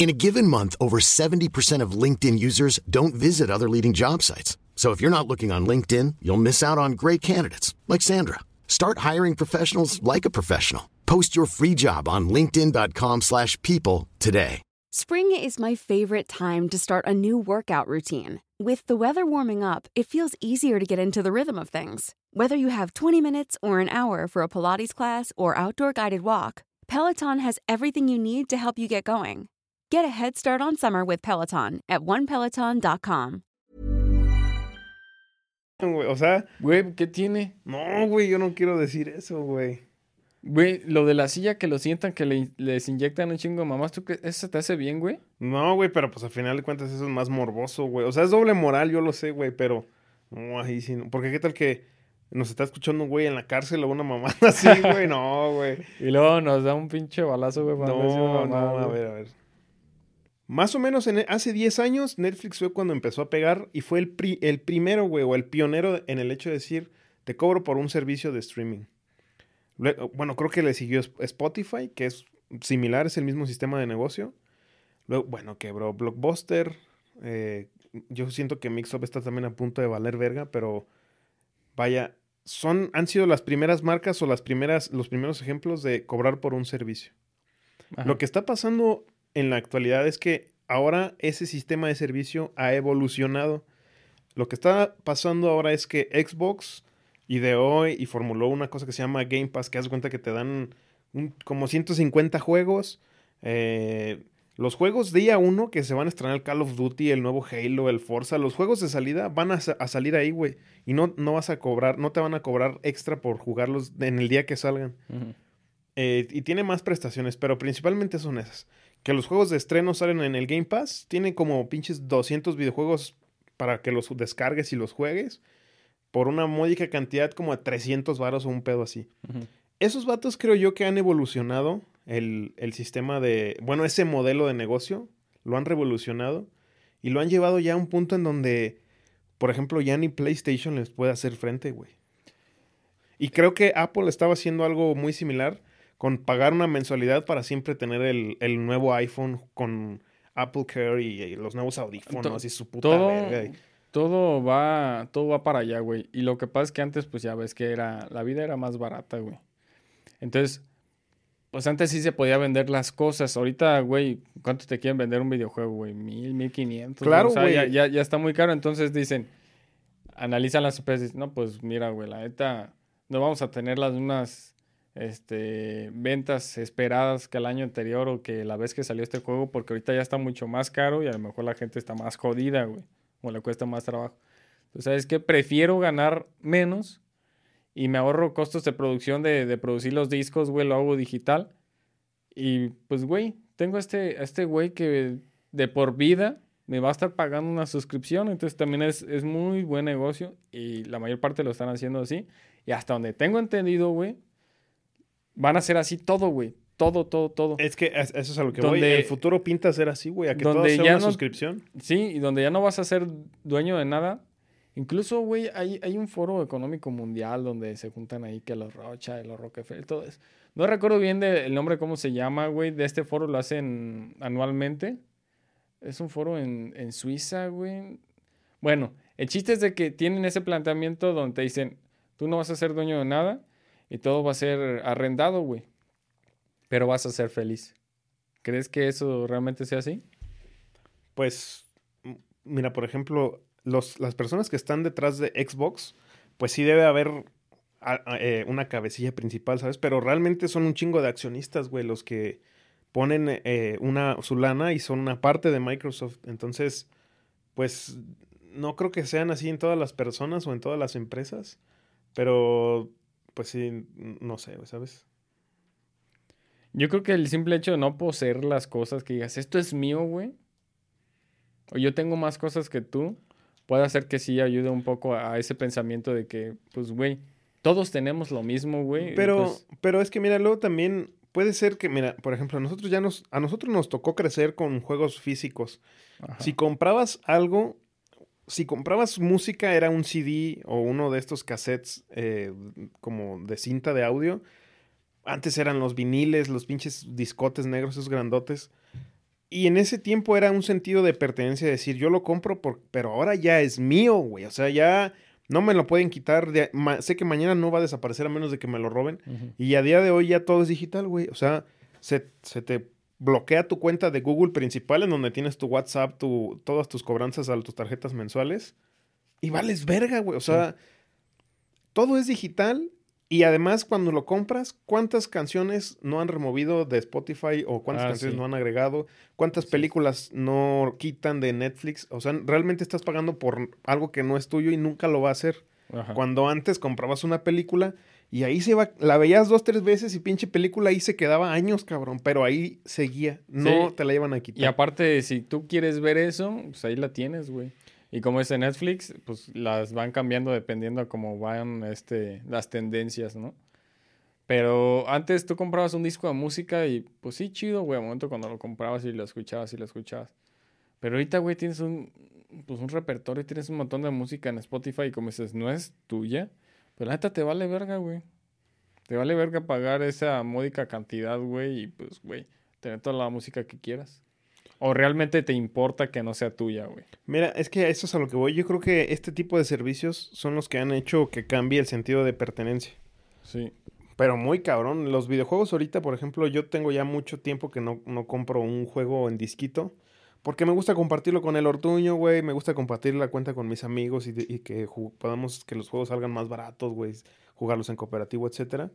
In a given month, over 70% of LinkedIn users don't visit other leading job sites. So if you're not looking on LinkedIn, you'll miss out on great candidates like Sandra. Start hiring professionals like a professional. Post your free job on linkedin.com/people today. Spring is my favorite time to start a new workout routine. With the weather warming up, it feels easier to get into the rhythm of things. Whether you have 20 minutes or an hour for a Pilates class or outdoor guided walk, Peloton has everything you need to help you get going. Get a head start on summer with Peloton at onepeloton.com. O sea, Güey, ¿qué tiene? no, güey, yo no quiero decir eso, güey. Güey, lo de la silla que lo sientan, que le- les inyectan un chingo de mamás, ¿tú qué? ¿Eso te hace bien, güey? No, güey, pero pues al final de cuentas eso es más morboso, güey. O sea, es doble moral, yo lo sé, güey, pero no, ahí sí no. Porque qué tal que nos está escuchando un güey en la cárcel o una mamada así, güey. No, güey. Y luego nos da un pinche balazo, güey. para decir No, no, mamada, a ver, a ver. Más o menos en, hace 10 años Netflix fue cuando empezó a pegar y fue el, pri- el primero, güey, o el pionero en el hecho de decir, te cobro por un servicio de streaming. Lue- Bueno, creo que le siguió Sp- Spotify, que es similar, es el mismo sistema de negocio. Luego, bueno, quebró Blockbuster. eh, yo siento que Mixup está también a punto de valer verga, pero vaya, son, han sido las primeras marcas o las primeras, los primeros ejemplos de cobrar por un servicio. Ajá. Lo que está pasando en la actualidad es que ahora ese sistema de servicio ha evolucionado. Lo que está pasando ahora es que Xbox ideó y formuló una cosa que se llama Game Pass, que haz de cuenta que te dan un- como 150 juegos. eh, los juegos día uno que se van a estrenar Call of Duty, el nuevo Halo, el Forza, los juegos de salida van a, sa- a salir ahí, güey. Y no, no vas a cobrar, no te van a cobrar extra por jugarlos en el día que salgan. Eh, y tiene más prestaciones, pero principalmente son esas. Que los juegos de estreno salen en el Game Pass. Tiene como pinches 200 videojuegos para que los descargues y los juegues. Por una módica cantidad como de 300 varos o un pedo así. Esos vatos creo yo que han evolucionado el, el sistema de... Bueno, ese modelo de negocio. Lo han revolucionado. Y lo han llevado ya a un punto en donde, por ejemplo, ya ni PlayStation les puede hacer frente, güey. Y creo que Apple estaba haciendo algo muy similar con pagar una mensualidad para siempre tener el, el nuevo iPhone con Apple Care y, y los nuevos audífonos To- y su puta todo, verga. y- todo va, todo va para allá, güey. Y lo que pasa es que antes, pues ya ves que era, la vida era más barata, güey. Entonces, pues antes sí se podía vender las cosas. Ahorita, güey, ¿cuánto te quieren vender un videojuego, güey? Mil, mil quinientos. Claro, O sea, güey. ya, ya, ya está muy caro. Entonces dicen, analizan las empresas. No, pues mira, güey, la neta, no vamos a tener las unas este, ventas esperadas que el año anterior o que la vez que salió este juego, porque ahorita ya está mucho más caro y a lo mejor la gente está más jodida, güey, o le cuesta más trabajo. Entonces, ¿sabes qué? Prefiero ganar menos y me ahorro costos de producción de, producir los discos, güey, lo hago digital. Y pues, güey, tengo a este, a este güey que de por vida me va a estar pagando una suscripción, entonces también es, es muy buen negocio y la mayor parte lo están haciendo así. Y hasta donde tengo entendido, güey, van a ser así todo, güey. Todo, todo, todo. Es que es- eso es a lo que voy. Donde- El futuro pinta ser así, güey. A que todo donde sea ya una no- suscripción. Sí, y donde ya no vas a ser dueño de nada Incluso, güey, hay, hay un foro económico mundial donde se juntan ahí que los Rocha, los Rockefeller, todo eso. No recuerdo bien de- el nombre, cómo se llama, güey. De este foro lo hacen anualmente. Es un foro en, en Suiza, güey. Bueno, el chiste es de que tienen ese planteamiento donde te dicen, tú no vas a ser dueño de nada y todo va a ser arrendado, güey. Pero vas a ser feliz. ¿Crees que eso realmente sea así? Pues, mira, por ejemplo, los, las personas que están detrás de Xbox, pues sí debe haber eh, una cabecilla principal, ¿sabes? Pero realmente son un chingo de accionistas, güey, los que ponen eh, una, su lana y son una parte de Microsoft. Entonces, pues, no creo que sean así en todas las personas o en todas las empresas, pero, pues sí, no sé, ¿sabes? Yo creo que el simple hecho de no poseer las cosas, que digas, esto es mío, güey, o yo tengo más cosas que tú, puede hacer que sí ayude un poco a ese pensamiento de que, pues, güey, todos tenemos lo mismo, güey. Pero, pues, pero es que mira, luego también puede ser que, mira, por ejemplo, a nosotros ya nos, a nosotros nos tocó crecer con juegos físicos. ajá. Si comprabas algo, si comprabas música, era un CD o uno de estos cassettes eh, como de cinta de audio. Antes eran los viniles, los pinches discotes negros, esos grandotes. Y en ese tiempo era un sentido de pertenencia, decir, yo lo compro, por, pero ahora ya es mío, güey. O sea, ya no me lo pueden quitar. de- ma- sé que mañana no va a desaparecer a menos de que me lo roben. Y a día de hoy ya todo es digital, güey. O sea, se, se te bloquea tu cuenta de Google principal en donde tienes tu WhatsApp, tu, todas tus cobranzas a tus tarjetas mensuales. Y vales verga, güey. O sea, todo es digital. Y además, cuando lo compras, ¿cuántas canciones no han removido de Spotify o cuántas Ah, canciones sí. no han agregado? ¿Cuántas películas no quitan de Netflix? O sea, realmente estás pagando por algo que no es tuyo y nunca lo va a hacer. Ajá. Cuando antes comprabas una película y ahí se iba, la veías dos, tres veces y pinche película ahí se quedaba años, cabrón, pero ahí seguía, no Sí. te la iban a quitar. Y aparte, si tú quieres ver eso, pues ahí la tienes, güey. Y como es en Netflix, pues las van cambiando dependiendo a cómo van este, las tendencias, ¿no? Pero antes tú comprabas un disco de música y pues sí, chido, güey, al momento cuando lo comprabas y lo escuchabas y lo escuchabas. Pero ahorita, güey, tienes un, pues un repertorio, tienes un montón de música en Spotify y como dices, no es tuya, pero la neta te vale verga, güey. Te vale verga pagar esa módica cantidad, güey, y pues, güey, tener toda la música que quieras. O realmente te importa que no sea tuya, güey. Mira, es que eso es a lo que voy. Yo creo que este tipo de servicios son los que han hecho que cambie el sentido de pertenencia. Sí. Pero muy cabrón. Los videojuegos ahorita, por ejemplo, yo tengo ya mucho tiempo que no, no compro un juego en disquito. Porque me gusta compartirlo con el ortuño, güey. Me gusta compartir la cuenta con mis amigos y, de- y que podamos que los juegos salgan más baratos, güey. Jugarlos en cooperativo, etcétera.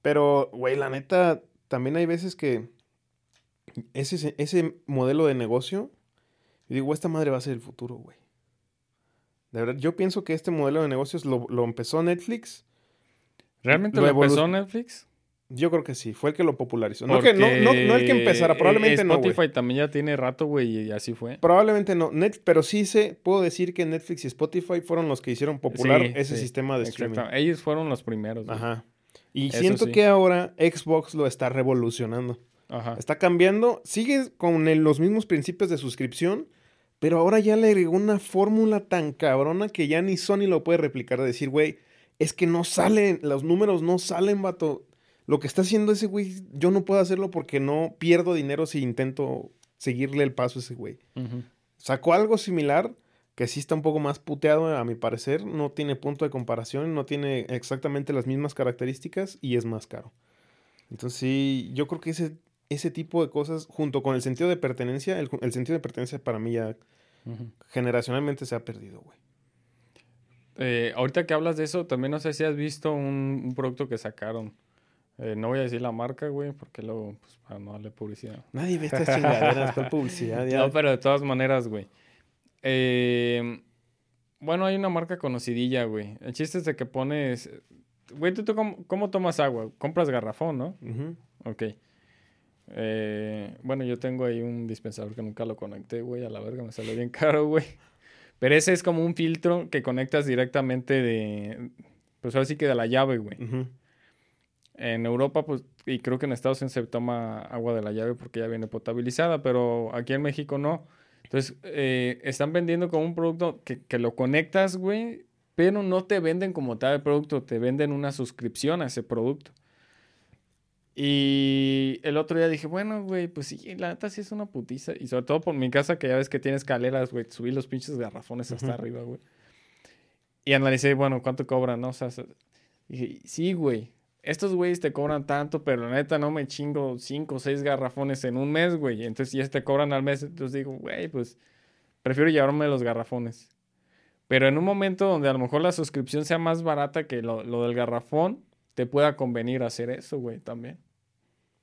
Pero, güey, la neta, también hay veces que ese, ese modelo de negocio, yo digo, esta madre va a ser el futuro, güey. De verdad, yo pienso que este modelo de negocios lo, lo empezó Netflix. ¿Realmente Lo lo, empezó Netflix? Yo creo que sí, fue el que lo popularizó. No, que, no, no, no el que empezara, probablemente eh, no. Spotify también ya tiene rato, güey, y así fue. Probablemente no, Net, pero sí sé, puedo decir que Netflix y Spotify fueron los que hicieron popular Sí, ese sí, sistema de streaming. Ellos fueron los primeros. güey. Ajá. Y Eso siento sí. que ahora Xbox lo está revolucionando. Ajá. Está cambiando, sigue con el- los mismos principios de suscripción, pero ahora ya le agregó una fórmula tan cabrona que ya ni Sony lo puede replicar. De decir, güey, es que no salen, los números no salen, vato. Lo que está haciendo ese güey, yo no puedo hacerlo porque no pierdo dinero si intento seguirle el paso a ese güey. Sacó algo similar que sí está un poco más puteado a mi parecer, no tiene punto de comparación, no tiene exactamente las mismas características y es más caro. Entonces sí, yo creo que ese, ese tipo de cosas, junto con el sentido de pertenencia, el, el sentido de pertenencia para mí ya generacionalmente se ha perdido, güey. Eh, ahorita que hablas de eso, también no sé si has visto un, un producto que sacaron. Eh, no voy a decir la marca, güey, porque luego, pues, para no darle publicidad. Nadie ve estas chingaderas, ¿cuál publicidad? Ya. No, pero de todas maneras, güey. Eh, bueno, hay una marca conocidilla, güey. El chiste es de que pones... Güey, ¿tú, tú cómo, cómo tomas agua? Compras garrafón, ¿no? Ujú. Ok. Eh, bueno, yo tengo ahí un dispensador que nunca lo conecté, güey. A la verga, me salió bien caro, güey. Pero ese es como un filtro que conectas directamente de... Pues ahora sí que de la llave, güey. Ujú. En Europa, pues, y creo que en Estados Unidos se toma agua de la llave porque ya viene potabilizada, pero aquí en México no. Entonces, eh, están vendiendo como un producto que, que lo conectas, güey, pero no te venden como tal el producto, te venden una suscripción a ese producto. Y el otro día dije, bueno, güey, pues sí, la neta sí es una putiza. Y sobre todo por mi casa, que ya ves que tiene escaleras, güey, subir los pinches garrafones hasta arriba, güey. Y analicé, bueno, ¿cuánto cobran, no? O sea, se- dije, sí, güey, estos güeyes te cobran tanto, pero la neta no me chingo cinco o seis garrafones en un mes, güey. Entonces, si ya te cobran al mes, entonces digo, güey, pues prefiero llevarme los garrafones. Pero en un momento donde a lo mejor la suscripción sea más barata que lo, lo del garrafón, te pueda convenir hacer eso, güey, también.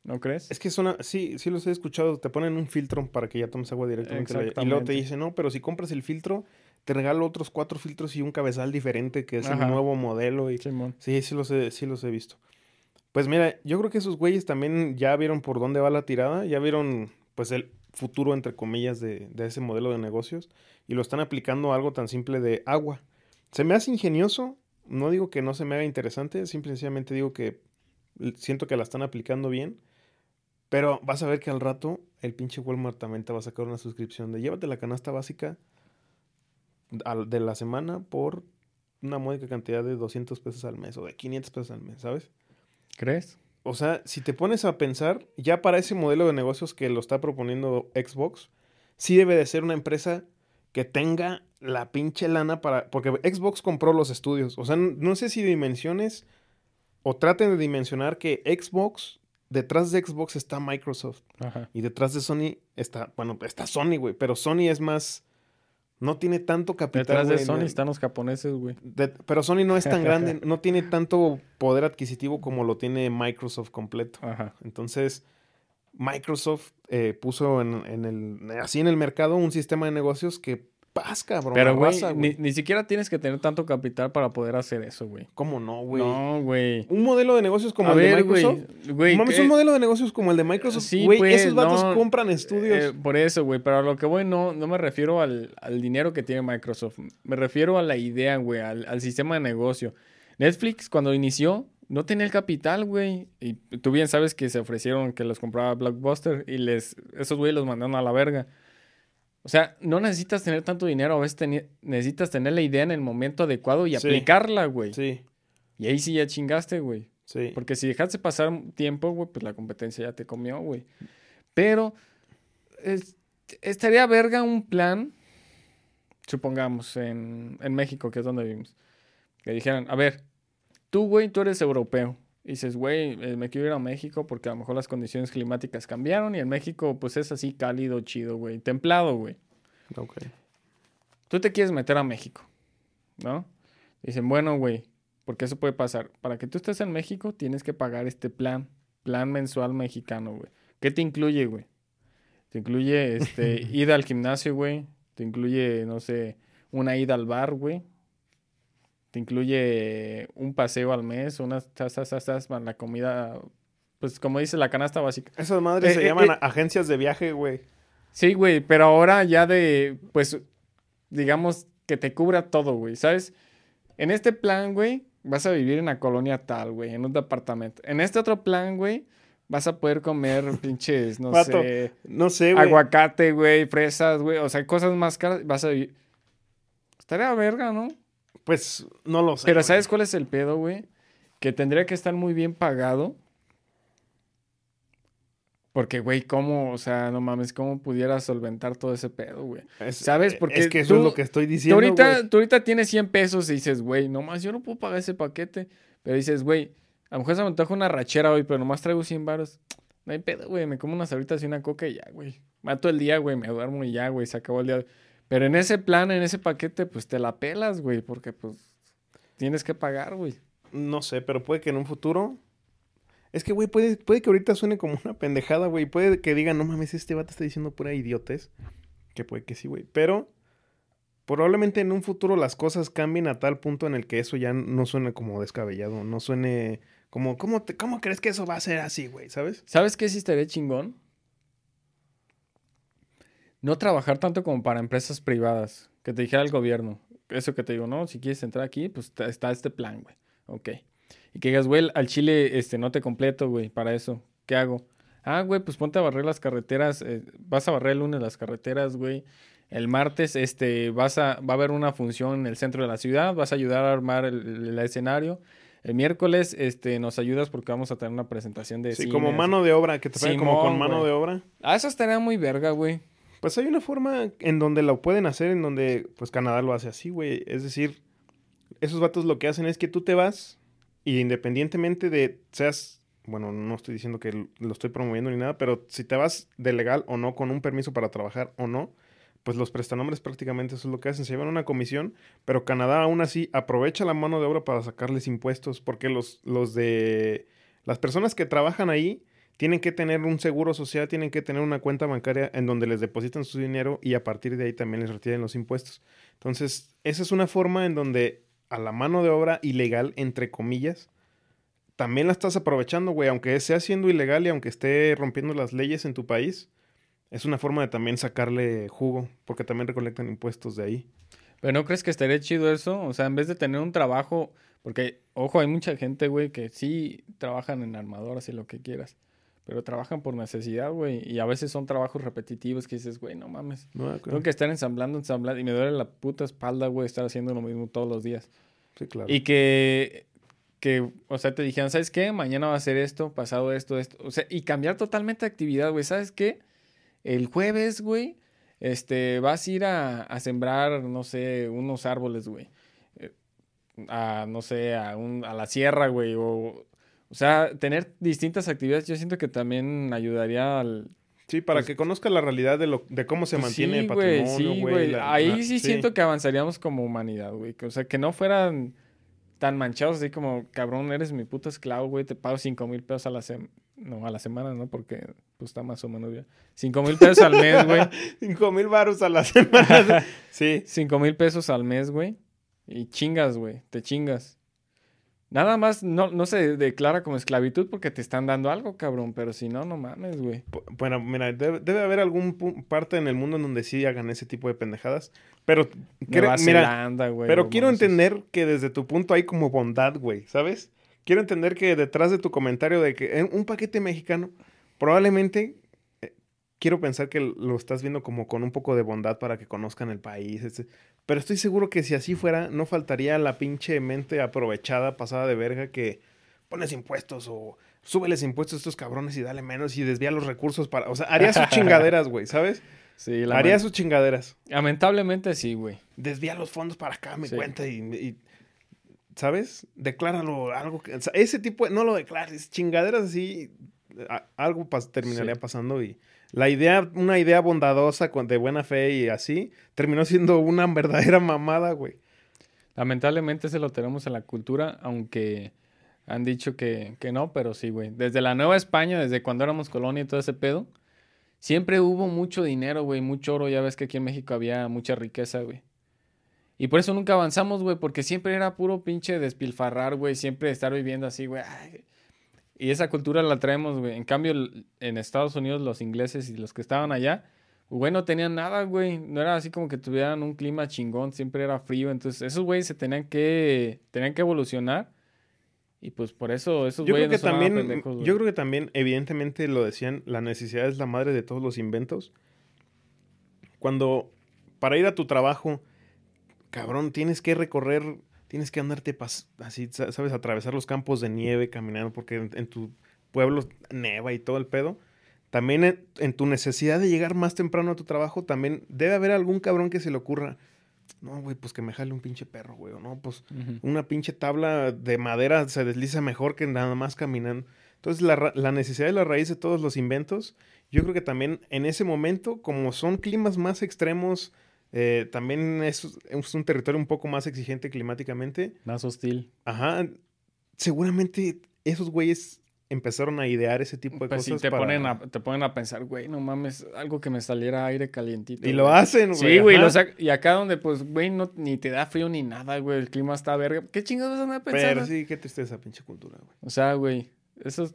¿No crees? Es que es una, sí, sí los he escuchado, te ponen un filtro para que ya tomes agua directamente. Y luego te dicen, no, pero si compras el filtro, te regalo otros cuatro filtros y un cabezal diferente, que es Ajá. el nuevo modelo. Y... Simón. Sí, sí los, he, sí los he visto. Pues mira, yo creo que esos güeyes también ya vieron por dónde va la tirada, ya vieron pues el futuro, entre comillas, de, de ese modelo de negocios y lo están aplicando a algo tan simple de agua. Se me hace ingenioso, no digo que no se me haga interesante, simple y sencillamente digo que siento que la están aplicando bien, pero vas a ver que al rato el pinche Walmart también te va a sacar una suscripción de llévate la canasta básica de la semana por una módica cantidad de 200 pesos al mes o de 500 pesos al mes, ¿sabes? ¿Crees? O sea, si te pones a pensar, ya para ese modelo de negocios que lo está proponiendo Xbox, sí debe de ser una empresa que tenga la pinche lana para... Porque Xbox compró los estudios. O sea, no sé si dimensiones o traten de dimensionar que Xbox, detrás de Xbox está Microsoft. Ajá. Y detrás de Sony está, bueno, está Sony, güey. Pero Sony es más... No tiene tanto capital. Detrás de Sony no- están los japoneses, güey. pero Sony no es tan grande, no tiene tanto poder adquisitivo como lo tiene Microsoft completo. Ajá. Entonces, Microsoft eh, puso en, en el, así en el mercado un sistema de negocios que paz, cabrón. Pero, güey, ni, ni siquiera tienes que tener tanto capital para poder hacer eso, güey. ¿Cómo no, güey? No, güey. Un modelo de negocios como A el ver, de güey, Microsoft. güey, Mames, un modelo de negocios como el de Microsoft. Sí, güey, pues, esos vatos no, compran estudios. eh, por eso, güey. Pero a lo que voy, no, no me refiero al, al dinero que tiene Microsoft. Me refiero a la idea, güey, al, al sistema de negocio. Netflix, cuando inició, no tenía el capital, güey. Y tú bien sabes que se ofrecieron que los compraba Blockbuster y les, esos güeyes los mandaron a la verga. O sea, no necesitas tener tanto dinero, a veces necesitas tener la idea en el momento adecuado y Sí. aplicarla, güey. sí, Y ahí sí ya chingaste, güey. sí. Porque si dejaste pasar tiempo, güey, pues la competencia ya te comió, güey. Pero es- estaría verga un plan, supongamos, en, en México, que es donde vivimos. Que dijeran, a ver, tú, güey, tú eres europeo. Y dices, güey, eh, me quiero ir a México porque a lo mejor las condiciones climáticas cambiaron y en México, pues es así cálido, chido, güey. Templado, güey. Ok. Tú te quieres meter a México, ¿no? Dicen, bueno, güey, porque eso puede pasar. Para que tú estés en México, tienes que pagar este plan, plan mensual mexicano, güey. ¿Qué te incluye, güey? Te incluye, este, ida al gimnasio, güey. Te incluye, no sé, una ida al bar, güey. Te incluye un paseo al mes, unas tasas, tasas, más la comida, pues como dice la canasta básica. Esas madres Eh, se eh, llaman eh. agencias de viaje, güey. Sí, güey, pero ahora ya de, pues, digamos que te cubra todo, güey, ¿sabes? En este plan, güey, vas a vivir en la colonia tal, güey, en un departamento. En este otro plan, güey, vas a poder comer pinches, no sé, No sé, güey. aguacate, güey, fresas, güey, o sea, cosas más caras, vas a vivir. Estaría verga, ¿no? Pues no lo sé. Pero güey. ¿sabes cuál es el pedo, güey? Que tendría que estar muy bien pagado. Porque, güey, ¿cómo? O sea, no mames, ¿cómo pudiera solventar todo ese pedo, güey? Es- ¿Sabes? Porque es que eso tú- es lo que estoy Tú diciendo. ahorita, güey. tú ahorita tienes 100 pesos y dices, güey, nomás yo no puedo pagar ese paquete. Pero dices, güey, a lo mejor se me antoja una rachera hoy, pero nomás traigo 100 baros. No hay pedo, güey, me como unas ahoritas y una coca y ya, güey. Mato el día, güey, me duermo y ya, güey, se acabó el día. Pero en ese plan, en ese paquete, pues te la pelas, güey, porque pues tienes que pagar, güey. No sé, pero puede que en un futuro. Es que, güey, puede, puede que ahorita suene como una pendejada, güey. Puede que digan, no mames, este vato está diciendo pura idiotez. Que puede que sí, güey. Pero probablemente en un futuro las cosas cambien a tal punto en el que eso ya no suene como descabellado. No suene como, ¿cómo, te- cómo crees que eso va a ser así, güey? ¿Sabes? ¿Sabes qué sí estaría chingón? No trabajar tanto como para empresas privadas. Que te dijera el gobierno. Eso que te digo, no, si quieres entrar aquí, pues está- este plan, güey. Ok. Y que digas, güey, al chile este, no te completo, güey, para eso. ¿Qué hago? Ah, güey, pues ponte a barrer las carreteras. eh, vas a barrer el lunes las carreteras, güey. El martes, este, vas a, va a haber una función en el centro de la ciudad. Vas a ayudar a armar el, el escenario. El miércoles, este, nos ayudas porque vamos a tener una presentación de Sí, cine, como mano de obra, que te paguen como con mano de obra. Ah, eso estaría muy verga, güey. Pues hay una forma en donde lo pueden hacer, en donde pues Canadá lo hace así, güey. Es decir, esos vatos lo que hacen es que tú te vas y independientemente de seas, bueno, no estoy diciendo que lo estoy promoviendo ni nada, pero si te vas de legal o no, con un permiso para trabajar o no, pues los prestanombres prácticamente eso es lo que hacen, se llevan una comisión, pero Canadá aún así aprovecha la mano de obra para sacarles impuestos, porque los, los de las personas que trabajan ahí tienen que tener un seguro social, tienen que tener una cuenta bancaria en donde les depositan su dinero y a partir de ahí también les retiren los impuestos. Entonces, esa es una forma en donde a la mano de obra ilegal, entre comillas, también la estás aprovechando, güey, aunque sea siendo ilegal y aunque esté rompiendo las leyes en tu país, es una forma de también sacarle jugo, porque también recolectan impuestos de ahí. Pero ¿no crees que estaría chido eso? O sea, en vez de tener un trabajo, porque, ojo, hay mucha gente, güey, que sí trabajan en armadoras y lo que quieras, pero trabajan por necesidad, güey, y a veces son trabajos repetitivos que dices, güey, no mames, No, tengo que estar ensamblando, ensamblando, y me duele la puta espalda, güey, estar haciendo lo mismo todos los días. Sí, claro. Y que, que, o sea, te dijeran, ¿sabes qué? Mañana va a ser esto, pasado esto, esto. O sea, y cambiar totalmente de actividad, güey. ¿Sabes qué? El jueves, güey, este, vas a ir a, a sembrar, no sé, unos árboles, güey. Eh, A, no sé, a, un, a la sierra, güey. O, o sea, tener distintas actividades, yo siento que también ayudaría al... Sí, para pues- que conozca la realidad de, lo, de cómo se Pues mantiene sí, el güey, patrimonio, sí, güey. la- Ahí la- sí, siento que avanzaríamos como humanidad, güey. O sea, que no fueran tan manchados así como, cabrón, eres mi puto esclavo, güey, te pago cinco mil pesos a la semana. No, a la semana, ¿no? Porque pues está más o menos bien. Cinco mil pesos al mes, güey. Cinco mil baros a la semana. sí. Cinco mil pesos al mes, güey. Y chingas, güey. Te chingas. Nada más no, no se declara como esclavitud porque te están dando algo, cabrón. Pero si no, no mames, güey. Bueno, mira, debe, debe haber algún parte en el mundo en donde sí hagan ese tipo de pendejadas. Pero, mira, Zelanda, güey. pero quiero entender que desde tu punto hay como bondad, güey, ¿sabes? Quiero entender que detrás de tu comentario de que en un paquete mexicano, probablemente quiero pensar que lo estás viendo como con un poco de bondad para que conozcan el país. etc. Pero estoy seguro que si así fuera, no faltaría la pinche mente aprovechada, pasada de verga, que pones impuestos o súbeles impuestos a estos cabrones y dale menos y desvía los recursos para. O sea, haría sus chingaderas, güey, ¿sabes? Sí, la Haría man- sus chingaderas. Lamentablemente sí, güey. Desvía los fondos para acá, mi Sí. cuenta y, y- ¿Sabes? Decláralo algo que. o sea, ese tipo, de- no lo declares, chingaderas así, a- algo pas- terminaría Sí. pasando y. La idea, una idea bondadosa, de buena fe y así, terminó siendo una verdadera mamada, güey. Lamentablemente se lo tenemos en la cultura, aunque han dicho que, que no, pero sí, güey. Desde la Nueva España, desde cuando éramos colonia y todo ese pedo, siempre hubo mucho dinero, güey, mucho oro. Ya ves que aquí en México había mucha riqueza, güey. Y por eso nunca avanzamos, güey, porque siempre era puro pinche despilfarrar, güey, siempre estar viviendo así, güey. Y esa cultura la traemos, güey. En cambio, en Estados Unidos, los ingleses y los que estaban allá, güey, no tenían nada, güey. No era así como que tuvieran un clima chingón, siempre era frío. Entonces, esos güeyes se tenían que, tenían que evolucionar. Y pues por eso esos Yo creo güeyes que no sonaban también, pendejos, güey. yo creo que también, evidentemente lo decían, la necesidad es la madre de todos los inventos. Cuando para ir a tu trabajo, cabrón, tienes que recorrer, tienes que andarte así, sa- sabes, atravesar los campos de nieve caminando, porque en, en tu pueblo neva y todo el pedo. También en, en tu necesidad de llegar más temprano a tu trabajo, también debe haber algún cabrón que se le ocurra. No, güey, pues que me jale un pinche perro, güey. No, pues una pinche tabla de madera se desliza mejor que nada más caminando. Entonces, la, la necesidad de la raíz de todos los inventos, yo creo que también en ese momento, como son climas más extremos, eh, también es, es un territorio un poco más exigente climáticamente. Más hostil. Ajá, seguramente esos güeyes empezaron a idear ese tipo de Pues sí, cosas. te, para- ponen a, te ponen a pensar, güey, no mames, algo que me saliera aire calientito. Y lo hacen, güey. Sí, güey, lo y acá donde, pues, güey, no, ni te da frío ni nada, güey, el clima está verga. ¿Qué chingados vas a pensando? Pero sí, qué tristeza, pinche cultura, güey. O sea, güey, eso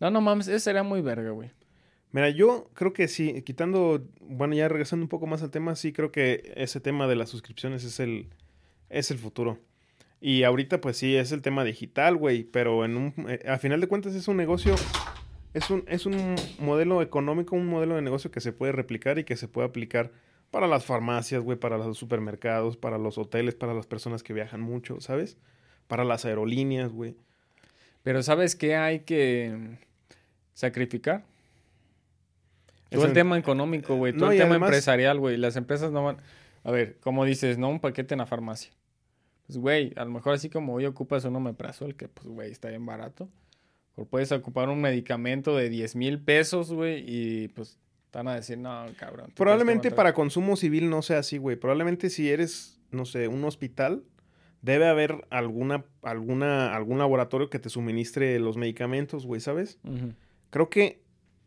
No, no mames, eso sería muy verga, güey. Mira, yo creo que sí, quitando, bueno, ya regresando un poco más al tema, sí creo que ese tema de las suscripciones es el, es el futuro. Y ahorita, pues sí, es el tema digital, güey, pero en un, eh, a final de cuentas es un negocio es un, es un modelo económico, un modelo de negocio que se puede replicar y que se puede aplicar para las farmacias, güey, para los supermercados, para los hoteles, para las personas que viajan mucho, ¿sabes? Para las aerolíneas, güey. Pero ¿sabes qué hay que sacrificar? Todo el tema económico, güey. Todo No, el tema además- empresarial, güey. Las empresas no van... A ver, como dices, no un paquete en la farmacia. Pues, güey, a lo mejor así como hoy ocupas un omeprazol, que, pues, güey, está bien barato. O puedes ocupar un medicamento de 10 mil pesos, güey, y, pues, van a decir, no, cabrón. Probablemente para consumo civil no sea así, güey. Probablemente si eres, no sé, un hospital, debe haber alguna, alguna, algún laboratorio que te suministre los medicamentos, güey, ¿sabes? entrar?" Ujú. Creo que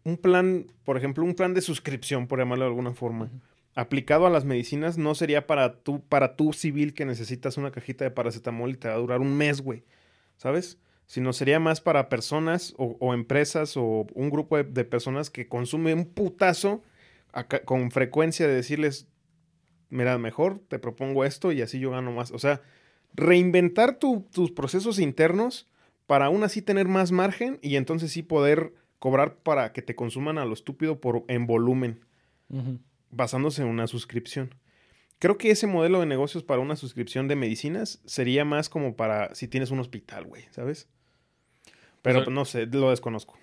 un plan, por ejemplo, un plan de suscripción, por llamarlo de alguna forma, aplicado a las medicinas, no sería para tú, para tú civil que necesitas una cajita de paracetamol y te va a durar un mes, güey. ¿Sabes? Sino sería más para personas o, o empresas o un grupo de, de personas que consumen un putazo con frecuencia de decirles, mira, mejor te propongo esto y así yo gano más. O sea, reinventar tu- tus procesos internos para aún así tener más margen y entonces sí poder cobrar para que te consuman a lo estúpido por, en volumen, basándose en una suscripción. Creo que ese modelo de negocios para una suscripción de medicinas sería más como para si tienes un hospital, güey, ¿sabes? Pero Pues, no sé, lo desconozco.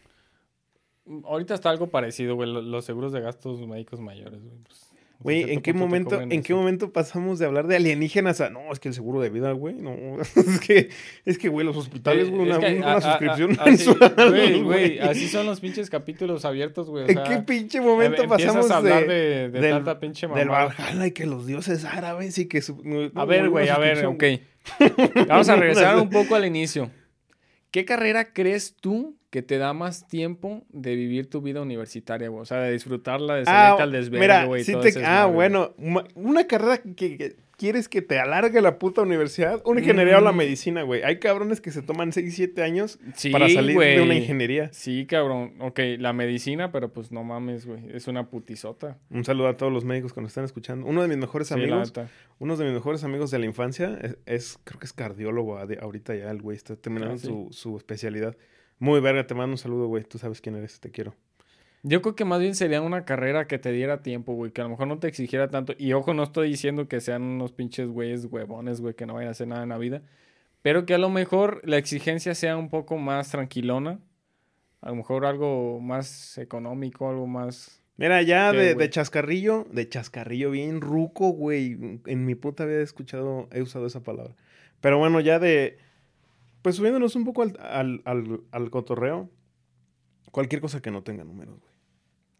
Ahorita está algo parecido, güey. lo- Los seguros de gastos médicos mayores, güey. pues, Güey, ¿en qué momento, en qué momento pasamos de hablar de alienígenas a no, es que el seguro de vida, güey? No, es que, es que, güey, los hospitales, Eh, güey, es una, que una a- a- suscripción a- así- mensual, Güey, güey, así son los pinches capítulos abiertos, güey. o ¿En qué pinche momento em- pasamos a hablar de, de, de del, tanta pinche del mamada? Valhalla y que los dioses árabes y que... su- no, A ver, güey, a ver, ok. Vamos a regresar un poco al inicio. ¿Qué carrera crees tú que te da más tiempo de vivir tu vida universitaria, güey? O sea, de disfrutarla, de Ah, salirte al desvergue, mira, güey. te- ese ah, bueno, una carrera que, que quieres que te alargue la puta universidad, una ingeniería o la Mm. medicina, güey. Hay cabrones que se toman 6, 7 años Sí, para salir de una ingeniería. Sí, cabrón. Ok, la medicina, pero pues no mames, güey. Es una putisota. Un saludo a todos los médicos que nos están escuchando. Uno de mis mejores Sí, amigos, uno de mis mejores amigos de la infancia es, es- creo que es cardiólogo ade- ahorita ya el güey está terminando Ah, sí. su, su especialidad. Muy verga, te mando un saludo, güey. Tú sabes quién eres, te quiero. Yo creo que más bien sería una carrera que te diera tiempo, güey, que a lo mejor no te exigiera tanto. Y ojo, no estoy diciendo que sean unos pinches güeyes huevones, güey, que no vayan a hacer nada en la vida. Pero que a lo mejor la exigencia sea un poco más tranquilona. A lo mejor algo más económico, algo más... Mira, ya ¿Qué, de, chascarrillo, de chascarrillo bien ruco, güey. En mi puta vida he escuchado, he usado esa palabra. Pero bueno, ya de. Pues subiéndonos un poco al, al, al, al cotorreo. Cualquier cosa que no tenga números, güey.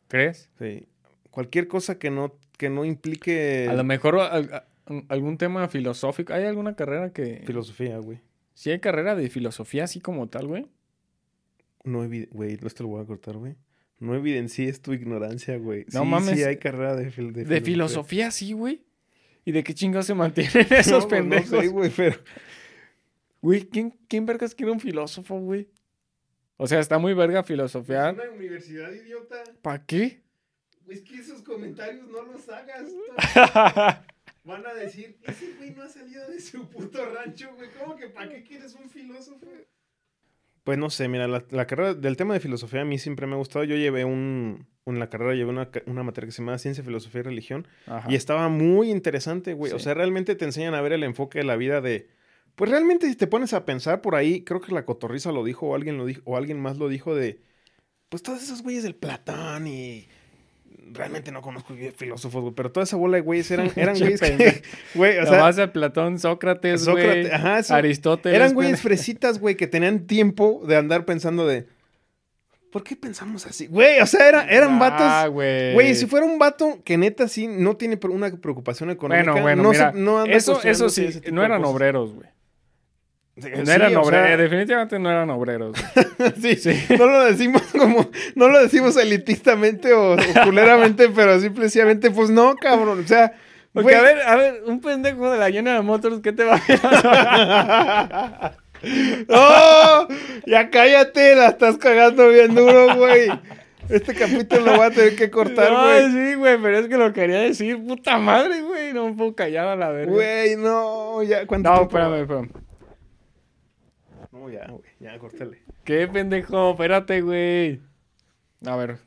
¿Crees? Sí. Cualquier cosa que no, que no implique A lo mejor a- algún tema filosófico. ¿Hay alguna carrera que... filosofía, güey. Sí hay carrera de filosofía así como tal, güey. No güey, esto lo voy a cortar, güey. No evidencies tu ignorancia, güey. No sí, mames. Sí, hay carrera de, fil- De filosofía, sí, güey. ¿Y de qué chingados se mantienen esos No, pendejos? No sé, güey, pero. Güey, ¿quién, ¿quién vergas quiere un filósofo, güey? O sea, está muy verga filosofiar. universidad, idiota. ¿Para qué? Es que esos comentarios no los hagas. Van a decir, ese güey no ha salido de su puto rancho, güey. ¿Cómo que para qué quieres un filósofo? Pues no sé, mira, la, la carrera del tema de filosofía a mí siempre me ha gustado. Yo llevé un, en la carrera llevé una, una materia que se llama Ciencia, Filosofía y Religión. Ajá. Y estaba muy interesante, güey. O Sí. sea, realmente te enseñan a ver el enfoque de la vida de... Pues realmente si te pones a pensar por ahí, creo que la cotorriza lo dijo o alguien lo dijo, o alguien más lo dijo de... Pues todos esos güeyes del Platón y... Realmente no conozco filósofos, güey, pero toda esa bola de güeyes eran, eran güeyes que... Güey, o La sea, base de Platón, Sócrates, Sócrates, güey. ajá, eso- Aristóteles. eran güeyes fresitas, güey, que tenían tiempo de andar pensando de... ¿Por qué pensamos así? Güey, o sea, era- eran Ah, vatos... güey. Güey, si fuera un vato que neta sí no tiene una preocupación económica, Bueno, bueno, no, mira. se- no anda eso, eso sí, no eran cosas. obreros, güey. Sí, No sí, eran obreros. sea, Definitivamente no eran obreros. güey. sí, no lo decimos como, no lo decimos elitistamente o, o culeramente, pero simplemente, pues no, cabrón. O sea, Porque, a ver, a ver, un pendejo de la General Motors, ¿qué te va a ¡Oh! Ya cállate, la estás cagando bien duro, güey. Este capítulo lo voy a tener que cortar, No, güey. sí, güey, pero es que lo quería decir, puta madre, güey. No me puedo callar a la verga. Güey, no, ya, ¿cuánto No, tiempo? espérame, espérame. No, ya, güey, ya, córtale. ¿Qué pendejo? Espérate, güey. A ver.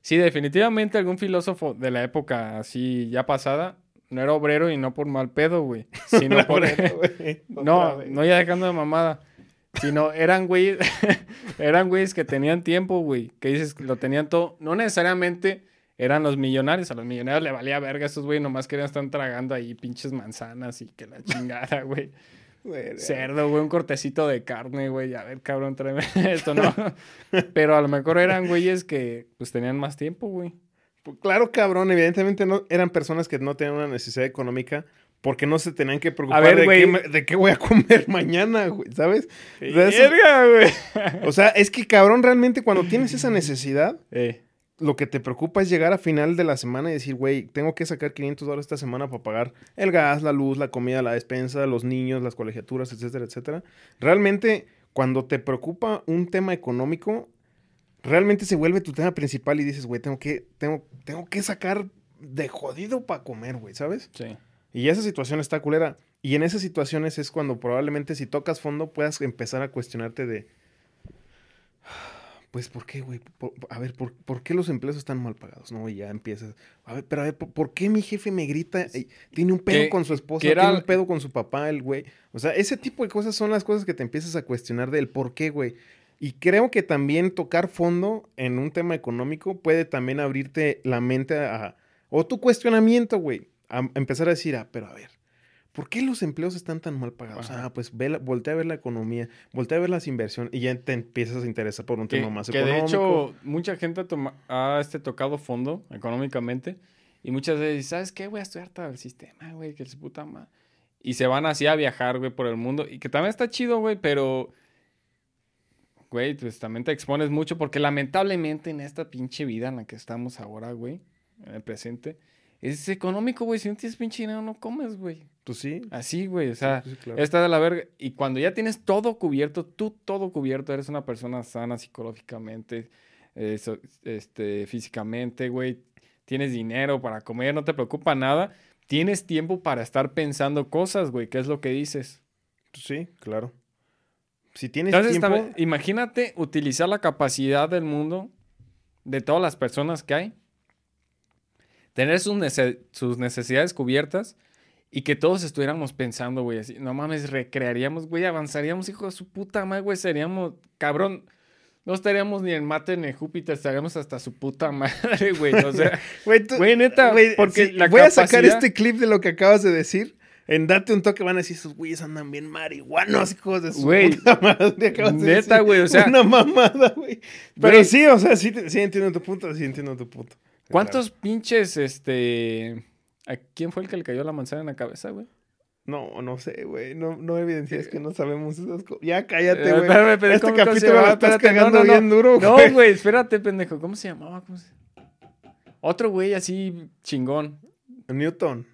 Sí, definitivamente algún filósofo de la época así ya pasada no era obrero y no por mal pedo, güey. Sino por. Obrero, no, no ya dejando de mamada. Sino eran güeyes. eran güeyes que tenían tiempo, güey. Que dices que lo tenían todo. No necesariamente eran los millonarios. A los millonarios le valía verga. Esos güey nomás querían estar tragando ahí pinches manzanas y que la chingada, güey. Güey, Cerdo, güey, un cortecito de carne, güey. A ver, cabrón, tráeme esto, ¿no? Pero a lo mejor eran güeyes que pues tenían más tiempo, güey. Pues Claro, cabrón, evidentemente no eran personas que no tenían una necesidad económica porque no se tenían que preocupar ver, de, qué, de qué voy a comer mañana, güey, ¿sabes? O sea, Verga, güey. o sea, es que cabrón, realmente cuando tienes esa necesidad, Eh, lo que te preocupa es llegar a final de la semana y decir, güey, tengo que sacar 500 dólares esta semana para pagar el gas, la luz, la comida, la despensa, los niños, las colegiaturas, etcétera, etcétera. Realmente, cuando te preocupa un tema económico, realmente se vuelve tu tema principal y dices, güey, tengo que, tengo, tengo que sacar de jodido para comer, güey, ¿sabes? sí. Y esa situación está culera. Y en esas situaciones es cuando probablemente si tocas fondo puedas empezar a cuestionarte de... Pues, ¿por qué, güey? A ver, ¿por, por qué los empleos están mal pagados? No, y ya empiezas. A ver, pero a ver, ¿por, por qué mi jefe me grita? Ey, Tiene un pedo con su esposa, era- tiene un pedo con su papá, el güey. O sea, ese tipo de cosas son las cosas que te empiezas a cuestionar del por qué, güey. Y creo que también tocar fondo en un tema económico puede también abrirte la mente a... O tu cuestionamiento, güey. A empezar a decir, ah, pero a ver, ¿por qué los empleos están tan mal pagados? Ajá. Ah, pues ve la- voltea a ver la economía, voltea a ver las inversiones y ya te empiezas a interesar por un Que, tema más que de económico. hecho, mucha gente toma- ha, este, tocado fondo económicamente y muchas veces, dicen, ¿sabes qué? Voy a estudiar todo el sistema, güey, que es puta madre. Y se van así a viajar, güey, por el mundo. Y que también está chido, güey, pero... Güey, pues también te expones mucho porque lamentablemente en esta pinche vida en la que estamos ahora, güey, en el presente, es económico, güey. Si no tienes pinche dinero, no comes, güey. Pues sí. Así, güey, o sea, sí, claro. está de la verga. Y cuando ya tienes todo cubierto, tú todo cubierto, eres una persona sana psicológicamente, eh, so- este, físicamente, güey. Tienes dinero para comer, no te preocupa nada. Tienes tiempo para estar pensando cosas, güey, ¿qué es lo que dices? Pues sí, claro. Si tienes Entonces, tiempo... también, imagínate utilizar la capacidad del mundo, de todas las personas que hay, tener sus, nece- sus necesidades cubiertas y que todos estuviéramos pensando, güey, así, no mames, recrearíamos, güey, avanzaríamos, hijo de su puta madre, güey, seríamos, cabrón, no estaríamos ni en Marte ni en Júpiter, estaríamos hasta su puta madre, güey, o sea, Güey, tú- güey, neta, güey, porque sí, la voy a sacar este clip de lo que acabas de decir. En Date un toque van a decir, esos güeyes andan bien marihuanos, hijos de su Güey, puta madre. acabas neta, güey, o sea- Una mamada, güey. Pero Güey. sí, o sea, sí, sí entiendo tu punto, sí entiendo tu punto. ¿Cuántos pinches, este, a quién fue el que le cayó la manzana en la cabeza, güey? No, no sé, güey. No, no evidencias que no sabemos esas cosas. Ya cállate, Eh, güey. espérame, espérame, este ¿cómo- cómo se capítulo llamaba? lo estás Espérate, cagando no, no, bien no. duro, No, güey. güey, espérate, pendejo. ¿Cómo se llamaba? ¿Cómo se- Otro güey así chingón. Newton.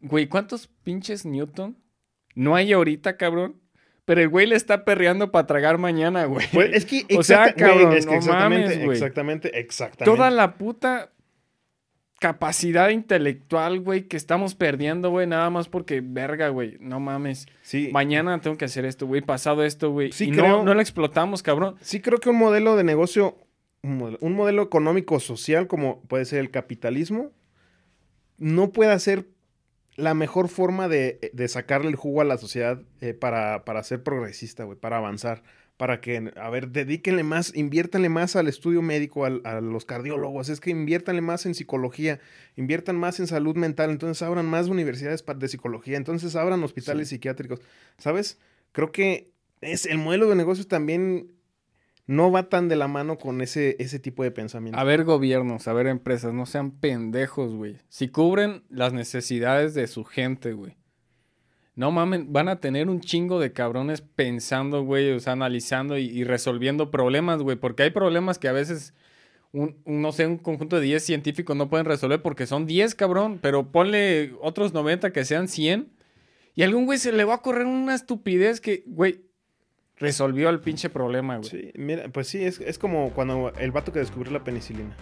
Güey, ¿cuántos pinches Newton no hay ahorita, cabrón? Pero el güey le está perreando para tragar mañana, güey. Pues es que, O sea, güey, cabrón, es que no exactamente, mames, güey. exactamente, exactamente. Toda la puta capacidad intelectual, güey, que estamos perdiendo, güey, nada más porque, verga, güey, no mames. Sí. Mañana tengo que hacer esto, güey, pasado esto, güey. Sí, y creo- no, no lo explotamos, cabrón. Sí creo que un modelo de negocio, un modelo, un modelo económico social como puede ser el capitalismo, no puede ser la mejor forma de, de sacarle el jugo a la sociedad eh, para, para ser progresista, güey, para avanzar. Para que, a ver, dedíquenle más, inviértanle más al estudio médico, al- a los cardiólogos, es que inviértanle más en psicología, inviertan más en salud mental, entonces abran más universidades de psicología, entonces abran hospitales psiquiátricos, ¿sabes? Creo que es el modelo de negocios también no va tan de la mano con ese, ese tipo de pensamiento. A ver, gobiernos, a ver, empresas, no sean pendejos, güey. Si cubren las necesidades de su gente, güey. No mamen, van a tener un chingo de cabrones pensando, güey, o sea, analizando y, resolviendo problemas, güey. Porque hay problemas que a veces, un, un, no sé, un conjunto de 10 científicos no pueden resolver porque son 10, cabrón. Pero ponle otros 90 que sean 100. Y a algún güey se le va a correr una estupidez que, güey, resolvió el pinche problema, güey. Sí, mira, pues sí, es, es como cuando el vato que descubrió la penicilina.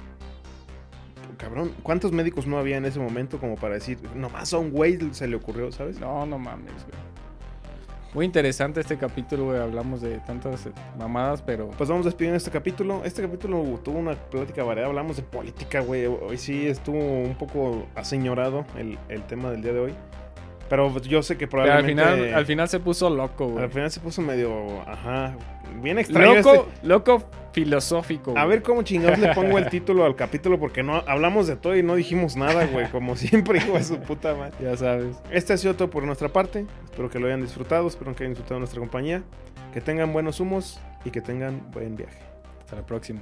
Cabrón, ¿cuántos médicos no había en ese momento como para decir, nomás a un güey se le ocurrió, ¿sabes? No, no mames, güey. Muy interesante este capítulo, güey. Hablamos de tantas mamadas, pero. Pues vamos despidiendo este capítulo. Este capítulo tuvo una plática variada. Hablamos de política, güey. Hoy sí estuvo un poco aseñorado el, el tema del día de hoy. Pero yo sé que Pero al probablemente. final, al final se puso loco, güey. al final se puso medio. Ajá. Bien extraño. Loco, este- loco filosófico. A ver cómo chingados le pongo el título al capítulo porque no hablamos de todo y no dijimos nada, güey. Como siempre, hijo de su puta madre. Ya sabes. Este ha sido todo por nuestra parte. Espero que lo hayan disfrutado. Espero que hayan disfrutado nuestra compañía. Que tengan buenos humos y que tengan buen viaje. Hasta la próxima.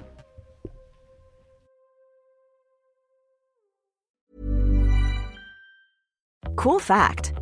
Cool fact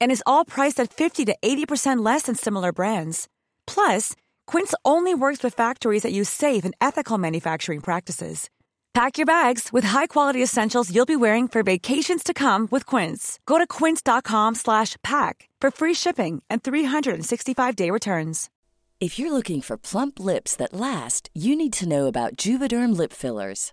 And is all priced at 50 to 80% less than similar brands. Plus, Quince only works with factories that use safe and ethical manufacturing practices. Pack your bags with high-quality essentials you'll be wearing for vacations to come with Quince. Go to quince.com slash pack for free shipping and 365-day returns. If you're looking for plump lips that last, you need to know about Juvederm lip fillers.